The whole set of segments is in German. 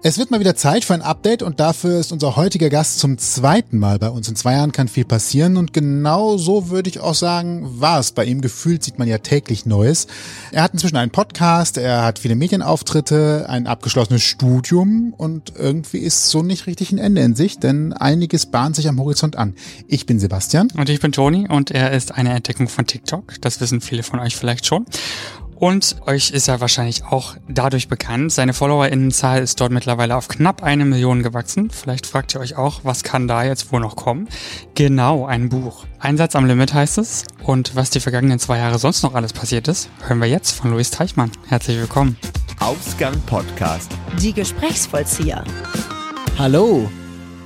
Es wird mal wieder Zeit für ein Update und dafür ist unser heutiger Gast zum zweiten Mal bei uns. In zwei Jahren kann viel passieren und genau so würde ich auch sagen, war es bei ihm. Gefühlt sieht man ja täglich Neues. Er hat inzwischen einen Podcast, er hat viele Medienauftritte, ein abgeschlossenes Studium und irgendwie ist so nicht richtig ein Ende in sich, denn einiges bahnt sich am Horizont an. Ich bin Sebastian. Und ich bin Toni und er ist eine Entdeckung von TikTok. Das wissen viele von euch vielleicht schon. Und euch ist er wahrscheinlich auch dadurch bekannt. Seine Followerinnenzahl ist dort mittlerweile auf knapp eine Million gewachsen. Vielleicht fragt ihr euch auch, was kann da jetzt wohl noch kommen? Genau, ein Buch. Einsatz am Limit heißt es. Und was die vergangenen zwei Jahre sonst noch alles passiert ist, hören wir jetzt von Luis Teichmann. Herzlich willkommen. Ausgang Podcast. Die Gesprächsvollzieher. Hallo.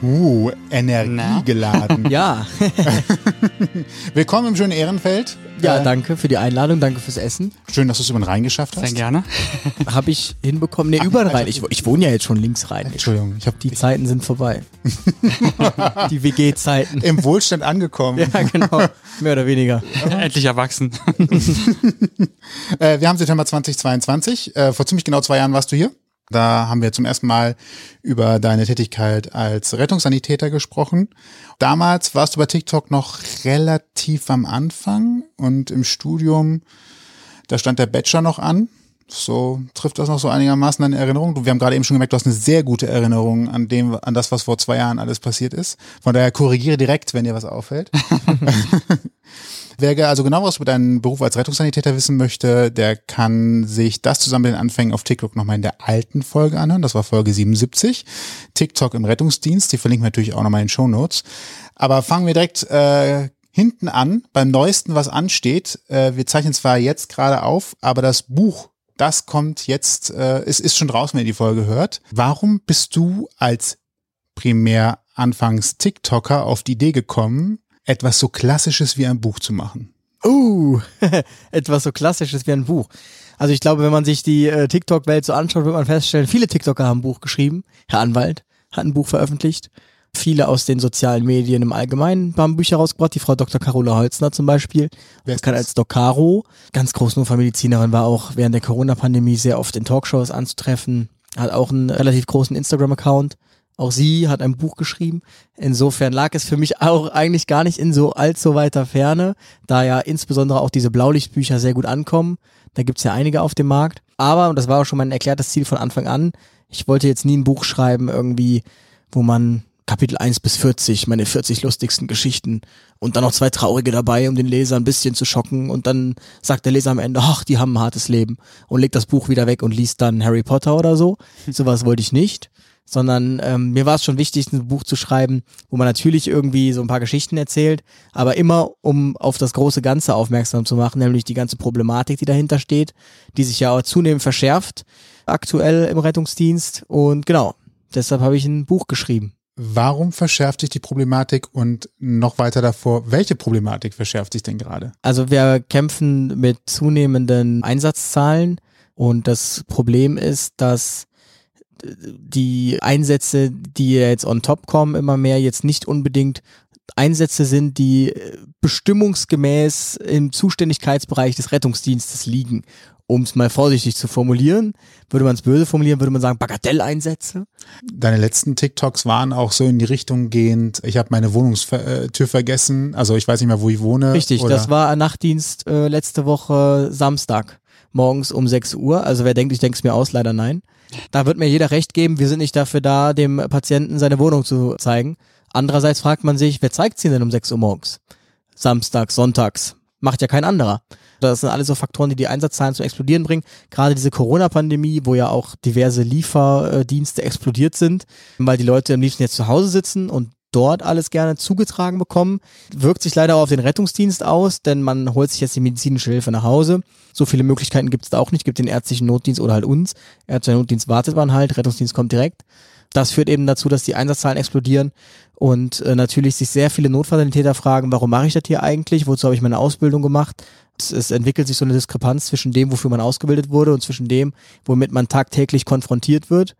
Uh, energiegeladen. Ja. Willkommen im schönen Ehrenfeld. Ja, Äh, danke für die Einladung, danke fürs Essen. Schön, dass du es über den Rhein geschafft hast. Sehr gerne. Habe ich hinbekommen. Nee, über den Rhein. Ich, ich wohne ja jetzt schon links rein. Entschuldigung, ich habe Die Zeiten sind vorbei. die WG-Zeiten. im Wohlstand angekommen. Ja, genau. Mehr oder weniger. Endlich erwachsen. Äh, wir haben September 2022. Äh, vor ziemlich genau zwei Jahren warst du hier. Da haben wir zum ersten Mal über deine Tätigkeit als Rettungssanitäter gesprochen. Damals warst du bei TikTok noch relativ am Anfang und im Studium, da stand der Bachelor noch an. So trifft das noch so einigermaßen deine Erinnerung. Wir haben gerade eben schon gemerkt, du hast eine sehr gute Erinnerung an dem, an das, was vor zwei Jahren alles passiert ist. Von daher korrigiere direkt, wenn dir was auffällt. Wer also genau was über deinen Beruf als Rettungssanitäter wissen möchte, der kann sich das zusammen mit den Anfängen auf TikTok nochmal in der alten Folge anhören. Das war Folge 77. TikTok im Rettungsdienst. Die verlinken wir natürlich auch nochmal in den Show Notes. Aber fangen wir direkt äh, hinten an, beim neuesten, was ansteht. Äh, wir zeichnen zwar jetzt gerade auf, aber das Buch, das kommt jetzt, äh, es ist schon draußen, wenn ihr die Folge hört. Warum bist du als primär anfangs TikToker auf die Idee gekommen, etwas so Klassisches wie ein Buch zu machen? Uh, etwas so Klassisches wie ein Buch. Also ich glaube, wenn man sich die äh, TikTok-Welt so anschaut, wird man feststellen, viele TikToker haben ein Buch geschrieben. Herr Anwalt hat ein Buch veröffentlicht. Viele aus den sozialen Medien im Allgemeinen haben Bücher rausgebracht. Die Frau Dr. Carola Holzner zum Beispiel, Wer bekannt das? als Doc Caro. Ganz groß Notfallmedizinerin, war auch während der Corona-Pandemie sehr oft in Talkshows anzutreffen. Hat auch einen relativ großen Instagram-Account. Auch sie hat ein Buch geschrieben. Insofern lag es für mich auch eigentlich gar nicht in so allzu weiter Ferne, da ja insbesondere auch diese Blaulichtbücher sehr gut ankommen. Da gibt's ja einige auf dem Markt. Aber, und das war auch schon mein erklärtes Ziel von Anfang an, ich wollte jetzt nie ein Buch schreiben, irgendwie, wo man Kapitel 1 bis 40, meine 40 lustigsten Geschichten und dann noch zwei traurige dabei, um den Leser ein bisschen zu schocken und dann sagt der Leser am Ende, ach, die haben ein hartes Leben und legt das Buch wieder weg und liest dann Harry Potter oder so. Sowas wollte ich nicht sondern ähm, mir war es schon wichtig, ein Buch zu schreiben, wo man natürlich irgendwie so ein paar Geschichten erzählt, aber immer um auf das große Ganze aufmerksam zu machen, nämlich die ganze Problematik, die dahinter steht, die sich ja auch zunehmend verschärft aktuell im Rettungsdienst und genau, deshalb habe ich ein Buch geschrieben. Warum verschärft sich die Problematik und noch weiter davor, welche Problematik verschärft sich denn gerade? Also wir kämpfen mit zunehmenden Einsatzzahlen und das Problem ist, dass die Einsätze, die jetzt on top kommen, immer mehr jetzt nicht unbedingt Einsätze sind, die äh, bestimmungsgemäß im Zuständigkeitsbereich des Rettungsdienstes liegen. Um es mal vorsichtig zu formulieren, würde man es böse formulieren, würde man sagen Bagatelleinsätze. Deine letzten TikToks waren auch so in die Richtung gehend, ich habe meine Wohnungstür vergessen, also ich weiß nicht mehr, wo ich wohne. Richtig, das war ein Nachtdienst äh, letzte Woche Samstag, morgens um 6 Uhr. Also wer denkt, ich denke es mir aus, leider nein. Da wird mir jeder recht geben, wir sind nicht dafür da, dem Patienten seine Wohnung zu zeigen. Andererseits fragt man sich, wer zeigt sie denn um 6 Uhr morgens? Samstags, sonntags. Macht ja kein anderer. Das sind alles so Faktoren, die die Einsatzzahlen zum Explodieren bringen. Gerade diese Corona-Pandemie, wo ja auch diverse Lieferdienste explodiert sind, weil die Leute am liebsten jetzt zu Hause sitzen und dort alles gerne zugetragen bekommen. Wirkt sich leider auch auf den Rettungsdienst aus, denn man holt sich jetzt die medizinische Hilfe nach Hause. So viele Möglichkeiten gibt es da auch nicht. Gibt den ärztlichen Notdienst oder halt uns. Ärztlicher Notdienst wartet man halt, Rettungsdienst kommt direkt. Das führt eben dazu, dass die Einsatzzahlen explodieren und äh, natürlich sich sehr viele Notfallsanitäter fragen, warum mache ich das hier eigentlich? Wozu habe ich meine Ausbildung gemacht? Es, es entwickelt sich so eine Diskrepanz zwischen dem, wofür man ausgebildet wurde und zwischen dem, womit man tagtäglich konfrontiert wird.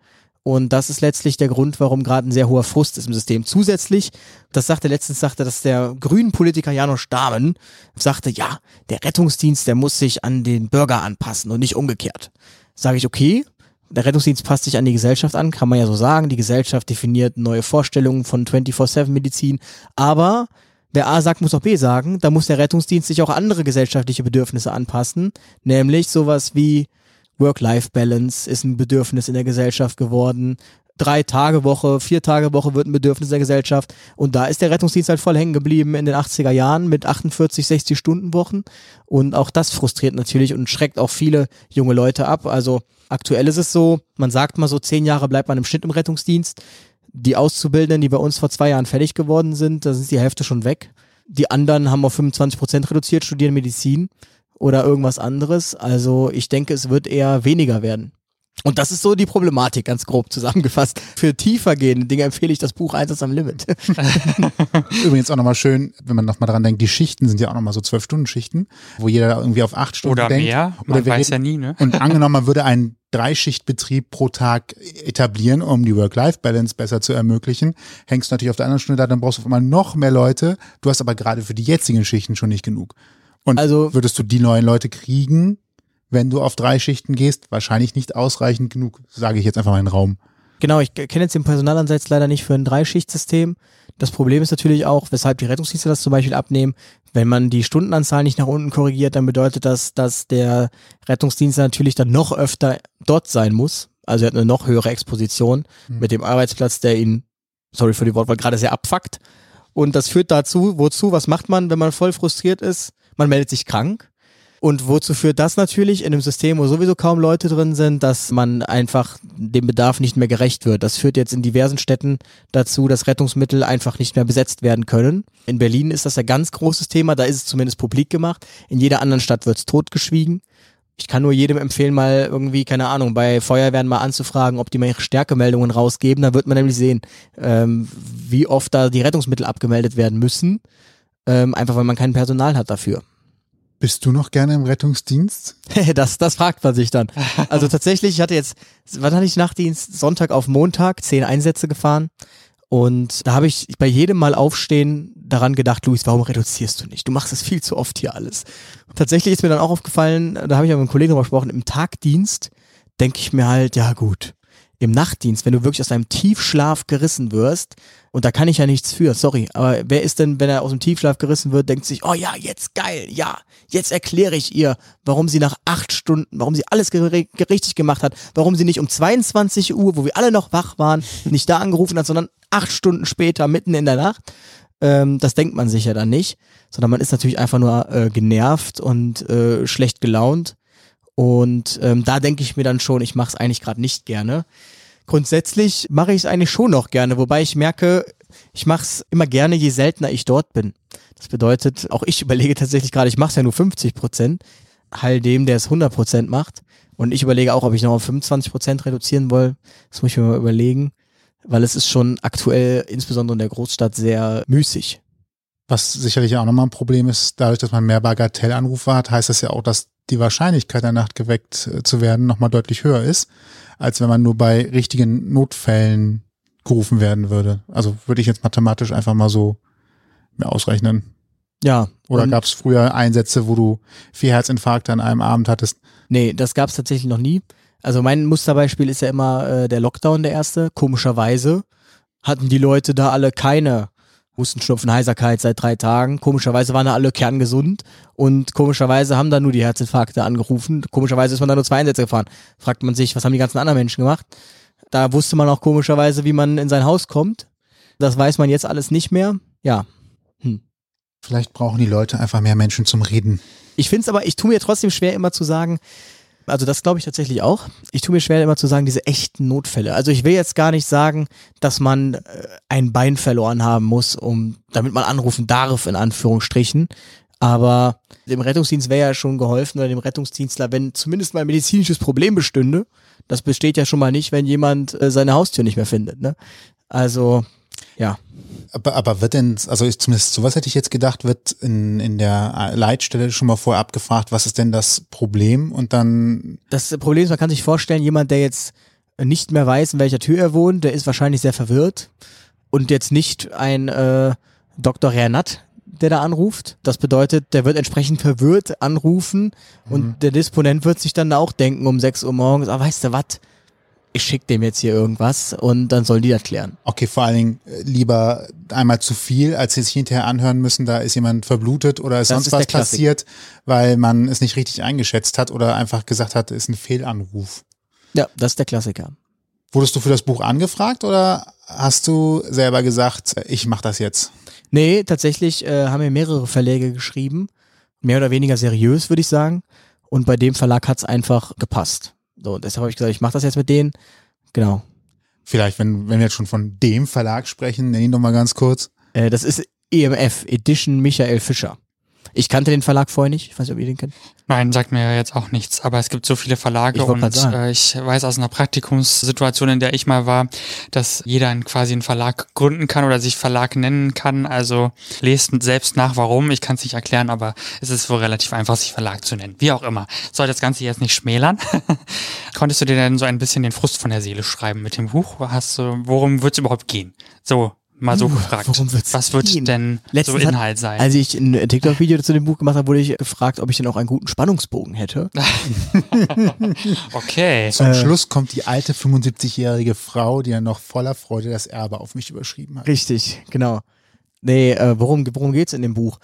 Und das ist letztlich der Grund, warum gerade ein sehr hoher Frust ist im System. Zusätzlich, das sagte letztens, sagte, dass der grünen Politiker Janusz Dahmen sagte, ja, der Rettungsdienst, der muss sich an den Bürger anpassen und nicht umgekehrt. Sage ich, okay, Der Rettungsdienst passt sich an die Gesellschaft an, kann man ja so sagen. Die Gesellschaft definiert neue Vorstellungen von 24-7-Medizin. Aber wer A sagt, muss auch B sagen. Da muss der Rettungsdienst sich auch andere gesellschaftliche Bedürfnisse anpassen. Nämlich sowas wie Work-Life-Balance ist ein Bedürfnis in der Gesellschaft geworden. Drei Tage Woche, vier Tage Woche wird ein Bedürfnis der Gesellschaft. Und da ist der Rettungsdienst halt voll hängen geblieben in den 80er Jahren mit 48, 60 Stunden Wochen. Und auch das frustriert natürlich und schreckt auch viele junge Leute ab. Also aktuell ist es so, man sagt mal so, zehn Jahre bleibt man im Schnitt im Rettungsdienst. Die Auszubildenden, die bei uns vor zwei Jahren fertig geworden sind, da sind die Hälfte schon weg. Die anderen haben auf 25 Prozent reduziert, studieren Medizin oder irgendwas anderes. Also ich denke, es wird eher weniger werden. Und das ist so die Problematik, ganz grob zusammengefasst. Für tiefer gehende Dinge empfehle ich das Buch Einsatz am Limit. Übrigens auch nochmal schön, wenn man nochmal dran denkt, die Schichten sind ja auch nochmal so zwölf Stunden Schichten, wo jeder irgendwie auf acht Stunden Oder denkt. mehr, Oder man wir weiß reden- ja nie, ne? Und angenommen, man würde einen Dreischichtbetrieb pro Tag etablieren, um die Work-Life-Balance besser zu ermöglichen, hängst du natürlich auf der anderen Stunde da, dann brauchst du auf einmal noch mehr Leute. Du hast aber gerade für die jetzigen Schichten schon nicht genug. Und Also- würdest du die neuen Leute kriegen, wenn du auf drei Schichten gehst? Wahrscheinlich nicht ausreichend genug, sage ich jetzt einfach mal in den Raum. Genau, ich kenne jetzt den Personalansatz leider nicht für ein Dreischichtsystem. Das Problem ist natürlich auch, weshalb die Rettungsdienste das zum Beispiel abnehmen. Wenn man die Stundenanzahl nicht nach unten korrigiert, dann bedeutet das, dass der Rettungsdienst natürlich dann noch öfter dort sein muss. Also er hat eine noch höhere Exposition mit dem Arbeitsplatz, der ihn, sorry für die Wortwahl, gerade sehr abfuckt. Und das führt dazu, wozu, was macht man, wenn man voll frustriert ist? Man meldet sich krank. Und wozu führt das natürlich in einem System, wo sowieso kaum Leute drin sind, dass man einfach dem Bedarf nicht mehr gerecht wird. Das führt jetzt in diversen Städten dazu, dass Rettungsmittel einfach nicht mehr besetzt werden können. In Berlin ist das ein ganz großes Thema, da ist es zumindest publik gemacht. In jeder anderen Stadt wird es totgeschwiegen. Ich kann nur jedem empfehlen, mal irgendwie, keine Ahnung, bei Feuerwehren mal anzufragen, ob die mal ihre Stärkemeldungen rausgeben. Dann wird man nämlich sehen, ähm, wie oft da die Rettungsmittel abgemeldet werden müssen. Ähm, einfach weil man kein Personal hat dafür. Bist du noch gerne im Rettungsdienst? das, das fragt man sich dann. Also tatsächlich, ich hatte jetzt, wann hatte ich Nachtdienst? Sonntag auf Montag, zehn Einsätze gefahren. Und da habe ich bei jedem Mal aufstehen daran gedacht, Luis, warum reduzierst du nicht? Du machst es viel zu oft hier alles. Und tatsächlich ist mir dann auch aufgefallen, da habe ich ja mit einem Kollegen drüber gesprochen, im Tagdienst denke ich mir halt, ja gut, im Nachtdienst, wenn du wirklich aus deinem Tiefschlaf gerissen wirst, und da kann ich ja nichts für, sorry, aber wer ist denn, wenn er aus dem Tiefschlaf gerissen wird, denkt sich, oh ja, jetzt geil, ja, jetzt erkläre ich ihr, warum sie nach acht Stunden, warum sie alles richtig gemacht hat, warum sie nicht um 22 Uhr, wo wir alle noch wach waren, nicht da angerufen hat, sondern acht Stunden später, mitten in der Nacht. Ähm, das denkt man sich ja dann nicht, sondern man ist natürlich einfach nur äh, genervt und äh, schlecht gelaunt. Und ähm, da denke ich mir dann schon, ich mache es eigentlich gerade nicht gerne. Grundsätzlich mache ich es eigentlich schon noch gerne, wobei ich merke, ich mache es immer gerne, je seltener ich dort bin. Das bedeutet, auch ich überlege tatsächlich gerade, ich mache es ja nur 50 Prozent, heil dem, der es 100 Prozent macht. Und ich überlege auch, ob ich noch auf 25 Prozent reduzieren will. Das muss ich mir mal überlegen, weil es ist schon aktuell, insbesondere in der Großstadt, sehr müßig. Was sicherlich auch nochmal ein Problem ist, dadurch, dass man mehr Bagatellanrufe hat, heißt das ja auch, dass die Wahrscheinlichkeit, der Nacht geweckt äh, zu werden, nochmal deutlich höher ist, als wenn man nur bei richtigen Notfällen gerufen werden würde. Also würde ich jetzt mathematisch einfach mal so mir ausrechnen. Ja. Oder gab es früher Einsätze, wo du vier Herzinfarkte an einem Abend hattest? Nee, das gab es tatsächlich noch nie. Also mein Musterbeispiel ist ja immer äh, der Lockdown, der erste. Komischerweise hatten die Leute da alle keine Hustenschnupfen, Heiserkeit seit drei Tagen. Komischerweise waren da alle kerngesund und komischerweise haben da nur die Herzinfarkte angerufen. Komischerweise ist man da nur zwei Einsätze gefahren. Fragt man sich, was haben die ganzen anderen Menschen gemacht? Da wusste man auch komischerweise, wie man in sein Haus kommt. Das weiß man jetzt alles nicht mehr. Ja, Vielleicht brauchen die Leute einfach mehr Menschen zum Reden. Ich finde es aber, ich tue mir trotzdem schwer, immer zu sagen, also das glaube ich tatsächlich auch. Ich tue mir schwer, immer zu sagen, diese echten Notfälle. Also ich will jetzt gar nicht sagen, dass man äh, ein Bein verloren haben muss, um, damit man anrufen darf, in Anführungsstrichen. Aber dem Rettungsdienst wäre ja schon geholfen oder dem Rettungsdienstler, wenn zumindest mal ein medizinisches Problem bestünde. Das besteht ja schon mal nicht, wenn jemand äh, seine Haustür nicht mehr findet. Ne? Also, ja. Aber, aber wird denn, also ich, zumindest sowas hätte ich jetzt gedacht, wird in, in der Leitstelle schon mal vorher abgefragt, was ist denn das Problem? Und dann, Das Problem ist, man kann sich vorstellen, jemand, der jetzt nicht mehr weiß, in welcher Tür er wohnt, der ist wahrscheinlich sehr verwirrt und jetzt nicht ein äh, Dr. Renat, der da anruft. Das bedeutet, der wird entsprechend verwirrt anrufen und der Disponent wird sich dann auch denken um 6 Uhr morgens, ah, weißt du was, ich schicke dem jetzt hier irgendwas und dann sollen die das klären. Okay, vor allen Dingen äh, lieber einmal zu viel, als sie sich hinterher anhören müssen, da ist jemand verblutet oder ist Das sonst ist was passiert, weil man es nicht richtig eingeschätzt hat oder einfach gesagt hat, ist ein Fehlanruf. Ja, das ist der Klassiker. Wurdest du für das Buch angefragt oder hast du selber gesagt, ich mache das jetzt? Nee, tatsächlich äh, haben mir mehrere Verläge geschrieben. Mehr oder weniger seriös, würde ich sagen. Und bei dem Verlag hat's einfach gepasst. So, deshalb habe ich gesagt, ich mache das jetzt mit denen. Genau. Vielleicht, wenn, wenn wir jetzt schon von dem Verlag sprechen, nenn ihn doch mal ganz kurz. Äh, das ist EMF, Edition Michael Fischer. Ich kannte den Verlag vorher nicht. Ich weiß nicht, ob ihr den kennt. Nein, sagt mir jetzt auch nichts, aber es gibt so viele Verlage Ich und äh, ich weiß aus einer Praktikumssituation, in der ich mal war, dass jeder quasi einen Verlag gründen kann oder sich Verlag nennen kann. Also lest selbst nach, warum. Ich kann es nicht erklären, aber es ist wohl relativ einfach, sich Verlag zu nennen. Wie auch immer. Soll das Ganze jetzt nicht schmälern. Konntest du dir denn so ein bisschen den Frust von der Seele schreiben mit dem Buch? Hast du, worum wird es überhaupt gehen? So, mal so Uh, gefragt. Was wird gehen? denn Letztens so hat- Inhalt sein? Als ich ein TikTok-Video zu dem Buch gemacht habe, wurde ich gefragt, ob ich denn auch einen guten Spannungsbogen hätte. okay. Zum Äh. Schluss kommt die alte 75-jährige Frau, die ja noch voller Freude das Erbe auf mich überschrieben hat. Richtig, genau. Nee, äh, worum, worum geht's in dem Buch?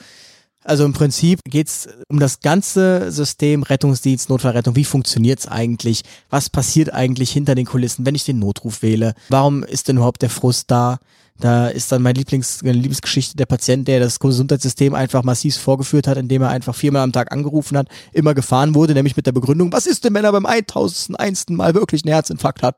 Also im Prinzip geht's um das ganze System Rettungsdienst, Notfallrettung. Wie funktioniert's eigentlich? Was passiert eigentlich hinter den Kulissen, wenn ich den Notruf wähle? Warum ist denn überhaupt der Frust da? Da ist dann meine Lieblings, meine Lieblingsgeschichte der Patient, der das Gesundheitssystem einfach massiv vorgeführt hat, indem er einfach viermal am Tag angerufen hat, immer gefahren wurde, nämlich mit der Begründung, was ist denn, wenn er beim 1001. Mal wirklich einen Herzinfarkt hat?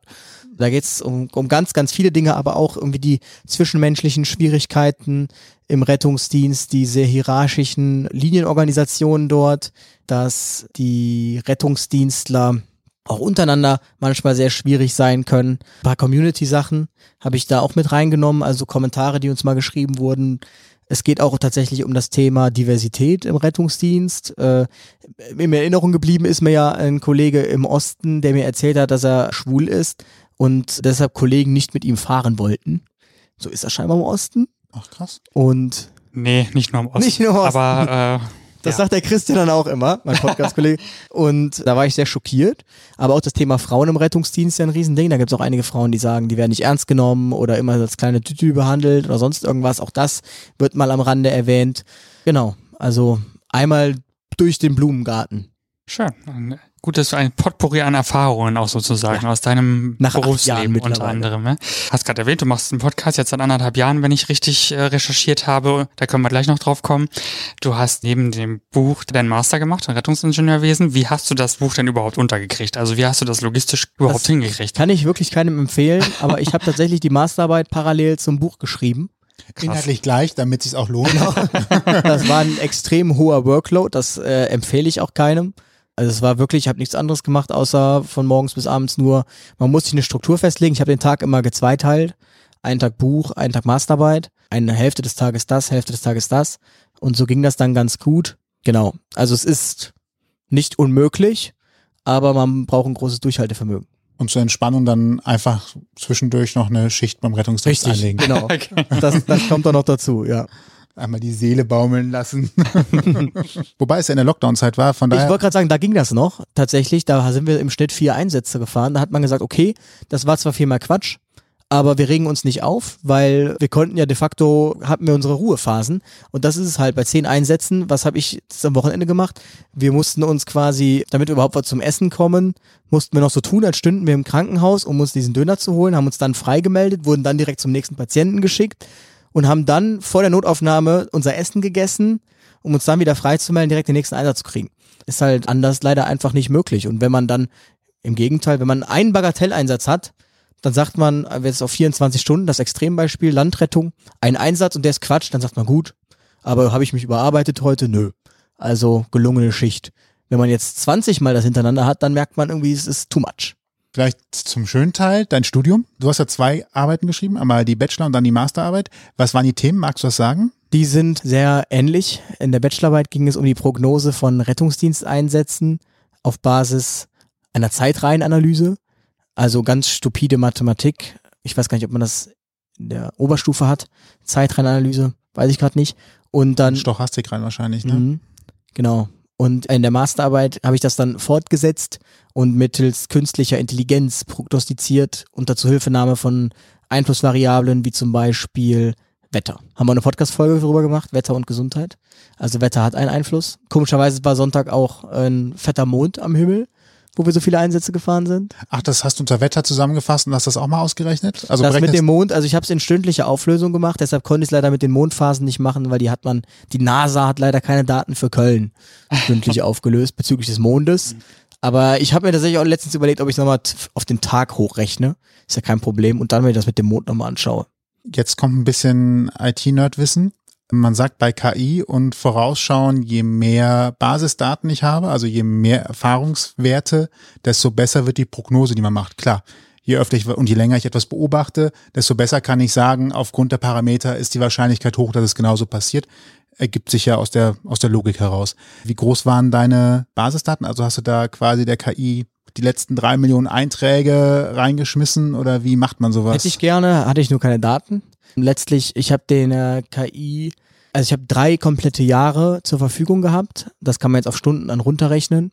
Da geht's um, um ganz, ganz viele Dinge, aber auch irgendwie die zwischenmenschlichen Schwierigkeiten im Rettungsdienst, die sehr hierarchischen Linienorganisationen dort, dass die Rettungsdienstler auch untereinander manchmal sehr schwierig sein können. Ein paar Community-Sachen habe ich da auch mit reingenommen, also Kommentare, die uns mal geschrieben wurden. Es geht auch tatsächlich um das Thema Diversität im Rettungsdienst. Äh, in Erinnerung geblieben ist mir ja ein Kollege im Osten, der mir erzählt hat, dass er schwul ist und deshalb Kollegen nicht mit ihm fahren wollten. So ist das scheinbar im Osten. Ach krass. Und Nee, nicht nur im Osten. Nicht nur im Osten. Aber äh, das ja. sagt der Christian dann auch immer, mein Podcast-Kollege. Und da war ich sehr schockiert. Aber auch das Thema Frauen im Rettungsdienst ist ja ein Riesending. Da gibt es auch einige Frauen, die sagen, die werden nicht ernst genommen oder immer als kleine Tütü behandelt oder sonst irgendwas. Auch das wird mal am Rande erwähnt. Genau. Also einmal durch den Blumengarten. Schön. Gut, dass du ein Potpourri an Erfahrungen auch sozusagen aus deinem Nach Berufsleben unter anderem. Ne? Hast gerade erwähnt, du machst einen Podcast jetzt seit anderthalb Jahren, wenn ich richtig äh, recherchiert habe. Da können wir gleich noch drauf kommen. Du hast neben dem Buch deinen Master gemacht in Rettungsingenieurwesen. Wie hast du das Buch denn überhaupt untergekriegt? Also wie hast du das logistisch überhaupt Das hingekriegt? Kann ich wirklich keinem empfehlen, aber ich habe tatsächlich die Masterarbeit parallel zum Buch geschrieben. Inhaltlich gleich, damit es sich auch lohnt. Das war ein extrem hoher Workload, das äh, empfehle ich auch keinem. Also es war wirklich, ich habe nichts anderes gemacht, außer von morgens bis abends nur, man muss sich eine Struktur festlegen. Ich habe den Tag immer gezweiteilt. Einen Tag Buch, einen Tag Masterarbeit, eine Hälfte des Tages das, Hälfte des Tages das. Und so ging das dann ganz gut. Genau. Also es ist nicht unmöglich, aber man braucht ein großes Durchhaltevermögen. Und zur Entspannung dann einfach zwischendurch noch eine Schicht beim Rettungsdienst einlegen. genau. Das, das kommt dann noch dazu, ja. Einmal die Seele baumeln lassen. Wobei es ja in der Lockdown-Zeit war, von Ich daher. wollte gerade sagen, da ging das noch. Tatsächlich, da sind wir im Schnitt vier Einsätze gefahren. Da hat man gesagt, okay, das war zwar viermal Quatsch, aber wir regen uns nicht auf, weil wir konnten ja de facto, hatten wir unsere Ruhephasen. Und das ist es halt bei zehn Einsätzen. Was habe ich am Wochenende gemacht? Wir mussten uns quasi, damit wir überhaupt was zum Essen kommen, mussten wir noch so tun, als stünden wir im Krankenhaus, um uns diesen Döner zu holen, haben uns dann freigemeldet, wurden dann direkt zum nächsten Patienten geschickt und haben dann vor der Notaufnahme unser Essen gegessen, um uns dann wieder freizumelden, direkt den nächsten Einsatz zu kriegen. Ist halt anders leider einfach nicht möglich. Und wenn man dann, im Gegenteil, wenn man einen Bagatelleinsatz hat, dann sagt man, wenn es auf 24 Stunden, das Extrembeispiel, Landrettung, ein Einsatz und der ist Quatsch, dann sagt man gut, aber habe ich mich überarbeitet heute? Nö. Also gelungene Schicht. Wenn man jetzt 20 Mal das hintereinander hat, dann merkt man irgendwie, es ist too much. Vielleicht zum schönen Teil, dein Studium. Du hast ja zwei Arbeiten geschrieben, einmal die Bachelor- und dann die Masterarbeit. Was waren die Themen? Magst du das sagen? Die sind sehr ähnlich. In der Bachelorarbeit ging es um die Prognose von Rettungsdiensteinsätzen auf Basis einer Zeitreihenanalyse. Also ganz stupide Mathematik. Ich weiß gar nicht, ob man das in der Oberstufe hat. Zeitreihenanalyse, weiß ich gerade nicht. Und dann Stochastik rein wahrscheinlich, ne? Mhm. Genau. Und in der Masterarbeit habe ich das dann fortgesetzt und mittels künstlicher Intelligenz prognostiziert unter Zuhilfenahme von Einflussvariablen wie zum Beispiel Wetter. Haben wir eine Podcast-Folge darüber gemacht, Wetter und Gesundheit. Also Wetter hat einen Einfluss. Komischerweise war Sonntag auch ein fetter Mond am Himmel, wo wir so viele Einsätze gefahren sind. Ach, das hast du unter Wetter zusammengefasst und hast das auch mal ausgerechnet? Also das mit dem Mond, also ich habe es in stündlicher Auflösung gemacht, deshalb konnte ich es leider mit den Mondphasen nicht machen, weil die hat man, die NASA hat leider keine Daten für Köln stündlich aufgelöst bezüglich des Mondes. Aber ich habe mir tatsächlich auch letztens überlegt, ob ich es nochmal auf den Tag hochrechne. Ist ja kein Problem. Und dann, wenn ich das mit dem Mond nochmal anschaue. Jetzt kommt ein bisschen IT-Nerd-Wissen. Man sagt bei KI und Vorausschauen, je mehr Basisdaten ich habe, also je mehr Erfahrungswerte, desto besser wird die Prognose, die man macht. Klar, je öfter ich und je länger ich etwas beobachte, desto besser kann ich sagen, aufgrund der Parameter ist die Wahrscheinlichkeit hoch, dass es genauso passiert. Ergibt sich ja aus der, aus der Logik heraus. Wie groß waren deine Basisdaten? Also hast du da quasi der KI die letzten drei Millionen Einträge reingeschmissen oder wie macht man sowas? Hätte ich gerne, hatte ich nur keine Daten. Letztlich, ich habe den äh, KI, also ich habe drei komplette Jahre zur Verfügung gehabt. Das kann man jetzt auf Stunden dann runterrechnen.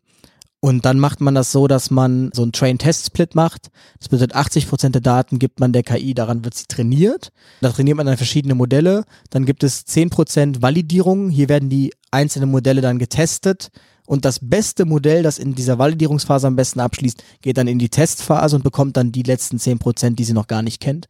Und dann macht man das so, dass man so einen Train-Test-Split macht. Das bedeutet, 80% der Daten gibt man der KI, daran wird sie trainiert. Da trainiert man dann verschiedene Modelle. Dann gibt es 10% Validierung. Hier werden die einzelnen Modelle dann getestet. Und das beste Modell, das in dieser Validierungsphase am besten abschließt, geht dann in die Testphase und bekommt dann die letzten 10%, die sie noch gar nicht kennt.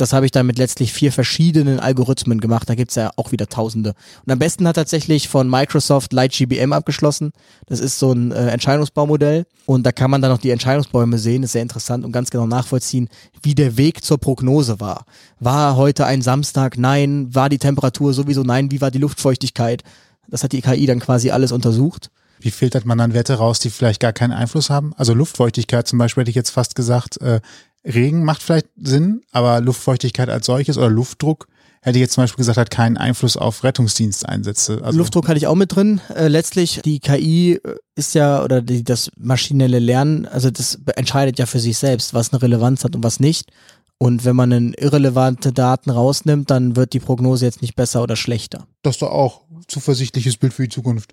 Das habe ich dann mit letztlich vier verschiedenen Algorithmen gemacht. Da gibt's ja auch wieder Tausende. Und am besten hat tatsächlich von Microsoft LightGBM abgeschlossen. Das ist so ein äh, Entscheidungsbaumodell. Und da kann man dann noch die Entscheidungsbäume sehen. Das ist sehr interessant und ganz genau nachvollziehen, wie der Weg zur Prognose war. War heute ein Samstag? Nein. War die Temperatur sowieso? Nein. Wie war die Luftfeuchtigkeit? Das hat die KI dann quasi alles untersucht. Wie filtert man dann Werte raus, die vielleicht gar keinen Einfluss haben? Also Luftfeuchtigkeit zum Beispiel hätte ich jetzt fast gesagt, äh, Regen macht vielleicht Sinn, aber Luftfeuchtigkeit als solches oder Luftdruck hätte ich jetzt zum Beispiel gesagt, hat keinen Einfluss auf Rettungsdiensteinsätze. Also Luftdruck hatte ich auch mit drin. Äh, letztlich, die KI äh, ist ja, oder die, das maschinelle Lernen, also das entscheidet ja für sich selbst, was eine Relevanz hat und was nicht. Und wenn man dann irrelevante Daten rausnimmt, dann wird die Prognose jetzt nicht besser oder schlechter. das ist doch auch zuversichtliches Bild für die Zukunft.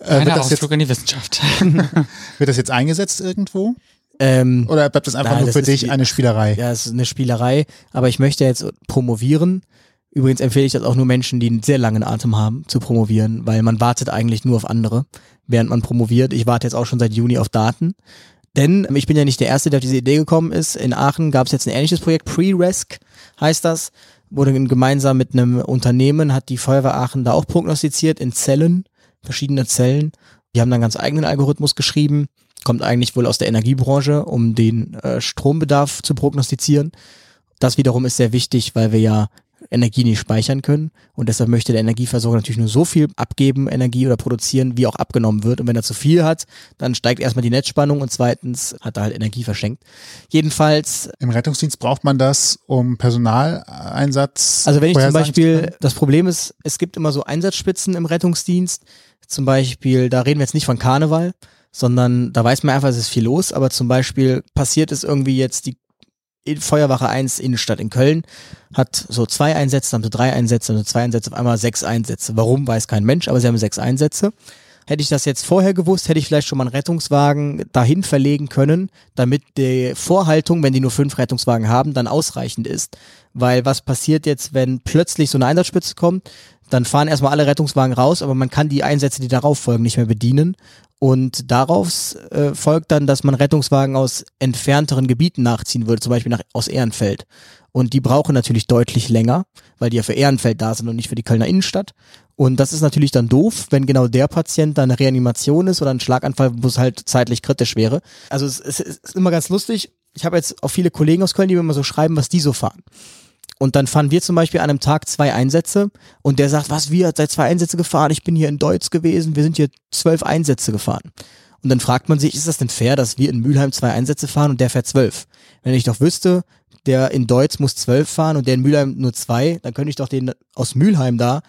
Äh, Kleiner wird, das jetzt, in die Wissenschaft. wird das jetzt eingesetzt irgendwo? Ähm, Oder bleibt das einfach Nein, nur das für dich wie- eine Spielerei? Ja, es ist eine Spielerei, aber ich möchte jetzt promovieren. Übrigens empfehle ich das auch nur Menschen, die einen sehr langen Atem haben, zu promovieren, weil man wartet eigentlich nur auf andere, während man promoviert. Ich warte jetzt auch schon seit Juni auf Daten. Denn ich bin ja nicht der Erste, der auf diese Idee gekommen ist. In Aachen gab es jetzt ein ähnliches Projekt, Pre-Resc heißt das. Wurde gemeinsam mit einem Unternehmen, hat die Feuerwehr Aachen da auch prognostiziert in Zellen, verschiedene Zellen. Die haben dann ganz eigenen Algorithmus geschrieben, kommt eigentlich wohl aus der Energiebranche, um den äh, Strombedarf zu prognostizieren. Das wiederum ist sehr wichtig, weil wir ja Energie nicht speichern können und deshalb möchte der Energieversorger natürlich nur so viel abgeben, Energie oder produzieren, wie auch abgenommen wird. Und wenn er zu viel hat, dann steigt erstmal die Netzspannung und zweitens hat er halt Energie verschenkt. Jedenfalls Im Rettungsdienst braucht man das, um Personaleinsatz. Also wenn ich zum Beispiel, das Problem ist, es gibt immer so Einsatzspitzen im Rettungsdienst. Zum Beispiel, da reden wir jetzt nicht von Karneval, sondern da weiß man einfach, es ist viel los. Aber zum Beispiel passiert es irgendwie jetzt die Feuerwache 1 Innenstadt in Köln hat so zwei Einsätze, dann haben sie drei Einsätze, dann zwei Einsätze, auf einmal sechs Einsätze. Warum, weiß kein Mensch, aber sie haben sechs Einsätze. Hätte ich das jetzt vorher gewusst, hätte ich vielleicht schon mal einen Rettungswagen dahin verlegen können, damit die Vorhaltung, wenn die nur fünf Rettungswagen haben, dann ausreichend ist. Weil was passiert jetzt, wenn plötzlich so eine Einsatzspitze kommt? Dann fahren erstmal alle Rettungswagen raus, aber man kann die Einsätze, die darauf folgen, nicht mehr bedienen. Und daraus äh, folgt dann, dass man Rettungswagen aus entfernteren Gebieten nachziehen würde, zum Beispiel nach, aus Ehrenfeld. Und die brauchen natürlich deutlich länger, weil die ja für Ehrenfeld da sind und nicht für die Kölner Innenstadt. Und das ist natürlich dann doof, wenn genau der Patient dann eine Reanimation ist oder ein Schlaganfall, wo es halt zeitlich kritisch wäre. Also es, es ist immer ganz lustig. Ich habe jetzt auch viele Kollegen aus Köln, die mir immer so schreiben, was die so fahren. Und dann fahren wir zum Beispiel an einem Tag zwei Einsätze und der sagt, was, wir hat seit zwei Einsätze gefahren, ich bin hier in Deutsch gewesen, wir sind hier zwölf Einsätze gefahren. Und dann fragt man sich, ist das denn fair, dass wir in Mülheim zwei Einsätze fahren und der fährt zwölf? Wenn ich doch wüsste, der in Deutsch muss zwölf fahren und der in Mülheim nur zwei, dann könnte ich doch den aus Mülheim da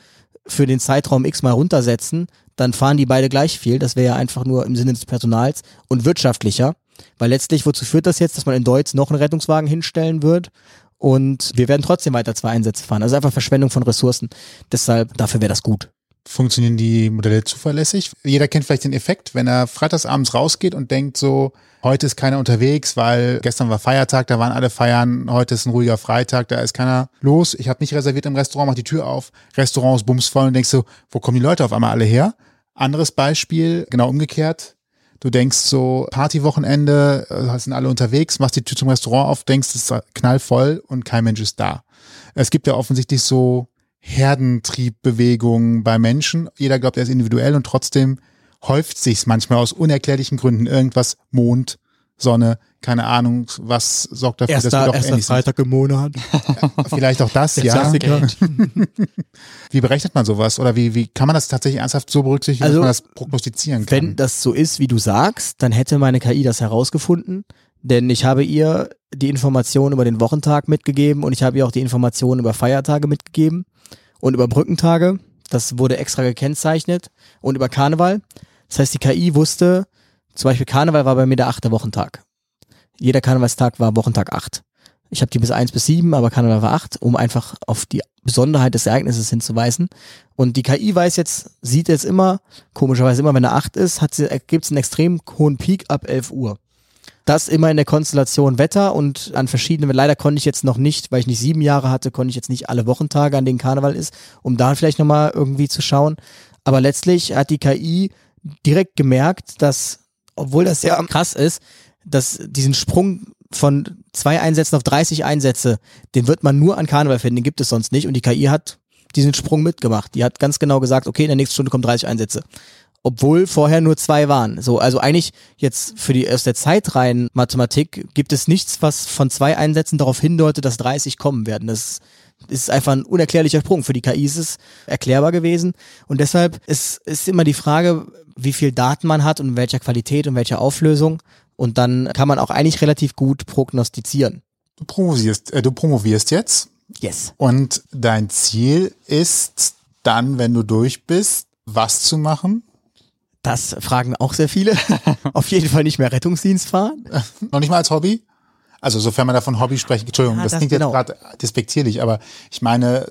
für den Zeitraum X mal runtersetzen, dann fahren die beide gleich viel. Das wäre ja einfach nur im Sinne des Personals und wirtschaftlicher. Weil letztlich, wozu führt das jetzt, dass man in Deutsch noch einen Rettungswagen hinstellen wird? Und wir werden trotzdem weiter zwei Einsätze fahren. Also einfach Verschwendung von Ressourcen. Deshalb, dafür wäre das gut. funktionieren die Modelle zuverlässig. Jeder kennt vielleicht den Effekt, wenn er freitagsabends rausgeht und denkt so, heute ist keiner unterwegs, weil gestern war Feiertag, da waren alle feiern, heute ist ein ruhiger Freitag, da ist keiner los. Ich habe nicht reserviert im Restaurant, mach die Tür auf, Restaurant ist bumsvoll und denkst so, wo kommen die Leute auf einmal alle her? Anderes Beispiel, genau umgekehrt. Du denkst so, Partywochenende, äh, sind alle unterwegs, machst die Tür zum Restaurant auf, denkst, es ist knallvoll und kein Mensch ist da. Es gibt ja offensichtlich so Herdentriebbewegungen bei Menschen. Jeder glaubt, er ist individuell und trotzdem häuft sich's manchmal aus unerklärlichen Gründen. Irgendwas, Mond, Sonne, keine Ahnung, was sorgt dafür, dass wir Erster, doch erster. Freitag im Monat. Vielleicht auch das, ja. Wie berechnet man sowas? Oder wie, wie kann man das tatsächlich ernsthaft so berücksichtigen, Also, dass man das prognostizieren kann? Wenn das so ist, wie du sagst, dann hätte meine KI das herausgefunden, denn ich habe ihr die Informationen über den Wochentag mitgegeben und ich habe ihr auch die Informationen über Feiertage mitgegeben und über Brückentage. Das wurde extra gekennzeichnet und über Karneval. Das heißt, die KI wusste, zum Beispiel Karneval war bei mir der achte Wochentag. Jeder Karnevalstag war Wochentag acht. Ich habe die bis eins bis sieben, aber Karneval war acht, um einfach auf die Besonderheit des Ereignisses hinzuweisen. Und die KI weiß jetzt, sieht jetzt immer, komischerweise immer, wenn er acht ist, gibt es einen extrem hohen Peak ab 11 Uhr. Das immer in der Konstellation Wetter und an verschiedenen, leider konnte ich jetzt noch nicht, weil ich nicht sieben Jahre hatte, konnte ich jetzt nicht alle Wochentage, an denen Karneval ist, um da vielleicht nochmal irgendwie zu schauen. Aber letztlich hat die KI direkt gemerkt, dass, obwohl das sehr krass ist, dass diesen Sprung von zwei Einsätzen auf 30 Einsätze, den wird man nur an Karneval finden, den gibt es sonst nicht. Und die KI hat diesen Sprung mitgemacht. Die hat ganz genau gesagt, okay, in der nächsten Stunde kommen 30 Einsätze. Obwohl vorher nur zwei waren. So, also eigentlich jetzt für die aus der Zeitreihen Mathematik gibt es nichts, was von zwei Einsätzen darauf hindeutet, dass 30 kommen werden. Das ist einfach ein unerklärlicher Sprung. Für die KI ist es erklärbar gewesen. Und deshalb ist, ist immer die Frage, wie viel Daten man hat und in welcher Qualität und welcher Auflösung. Und dann kann man auch eigentlich relativ gut prognostizieren. Du promovierst, äh, du promovierst jetzt Yes. und dein Ziel ist dann, wenn du durch bist, was zu machen? Das fragen auch sehr viele. Auf jeden Fall nicht mehr Rettungsdienst fahren. Noch nicht mal als Hobby? Also sofern man davon Hobby spricht, Entschuldigung, Ja, das, das klingt genau. jetzt gerade despektierlich, aber ich meine,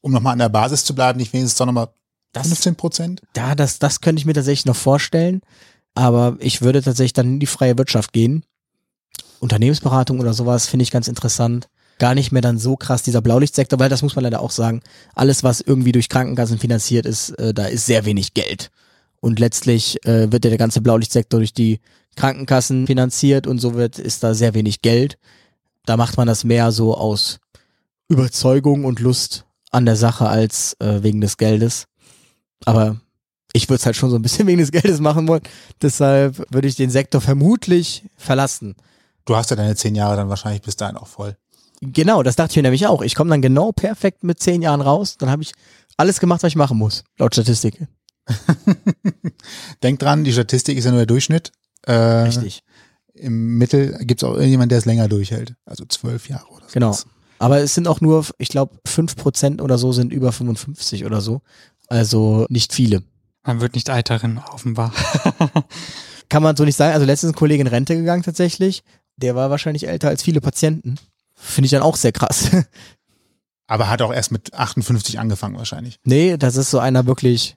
um nochmal an der Basis zu bleiben, nicht wenigstens doch nochmal Das- 15 Prozent? Ja, das, das könnte ich mir tatsächlich noch vorstellen. Aber ich würde tatsächlich dann in die freie Wirtschaft gehen. Unternehmensberatung oder sowas finde ich ganz interessant. Gar nicht mehr dann so krass dieser Blaulichtsektor, weil das muss man leider auch sagen. Alles, was irgendwie durch Krankenkassen finanziert ist, äh, da ist sehr wenig Geld. Und letztlich äh, wird ja der ganze Blaulichtsektor durch die Krankenkassen finanziert und so wird, ist da sehr wenig Geld. Da macht man das mehr so aus Überzeugung und Lust an der Sache als äh, wegen des Geldes. Aber ich würde es halt schon so ein bisschen wegen des Geldes machen wollen. Deshalb würde ich den Sektor vermutlich verlassen. Du hast ja deine zehn Jahre dann wahrscheinlich bis dahin auch voll. Genau, das dachte ich mir nämlich auch. Ich komme dann genau perfekt mit zehn Jahren raus. Dann habe ich alles gemacht, was ich machen muss, laut Statistik. Denk dran, die Statistik ist ja nur der Durchschnitt. Äh, Richtig. Im Mittel gibt es auch irgendjemand, der es länger durchhält. Also zwölf Jahre oder so. Genau. Aber es sind auch nur, ich glaube, fünf Prozent oder so sind über 55 oder so. Also nicht viele. Man wird nicht Eiterin, offenbar. Kann man so nicht sagen. Also letztens ist ein Kollege in Rente gegangen tatsächlich. Der war wahrscheinlich älter als viele Patienten. Finde ich dann auch sehr krass. Aber hat auch erst mit 58 angefangen wahrscheinlich. Nee, das ist so einer wirklich,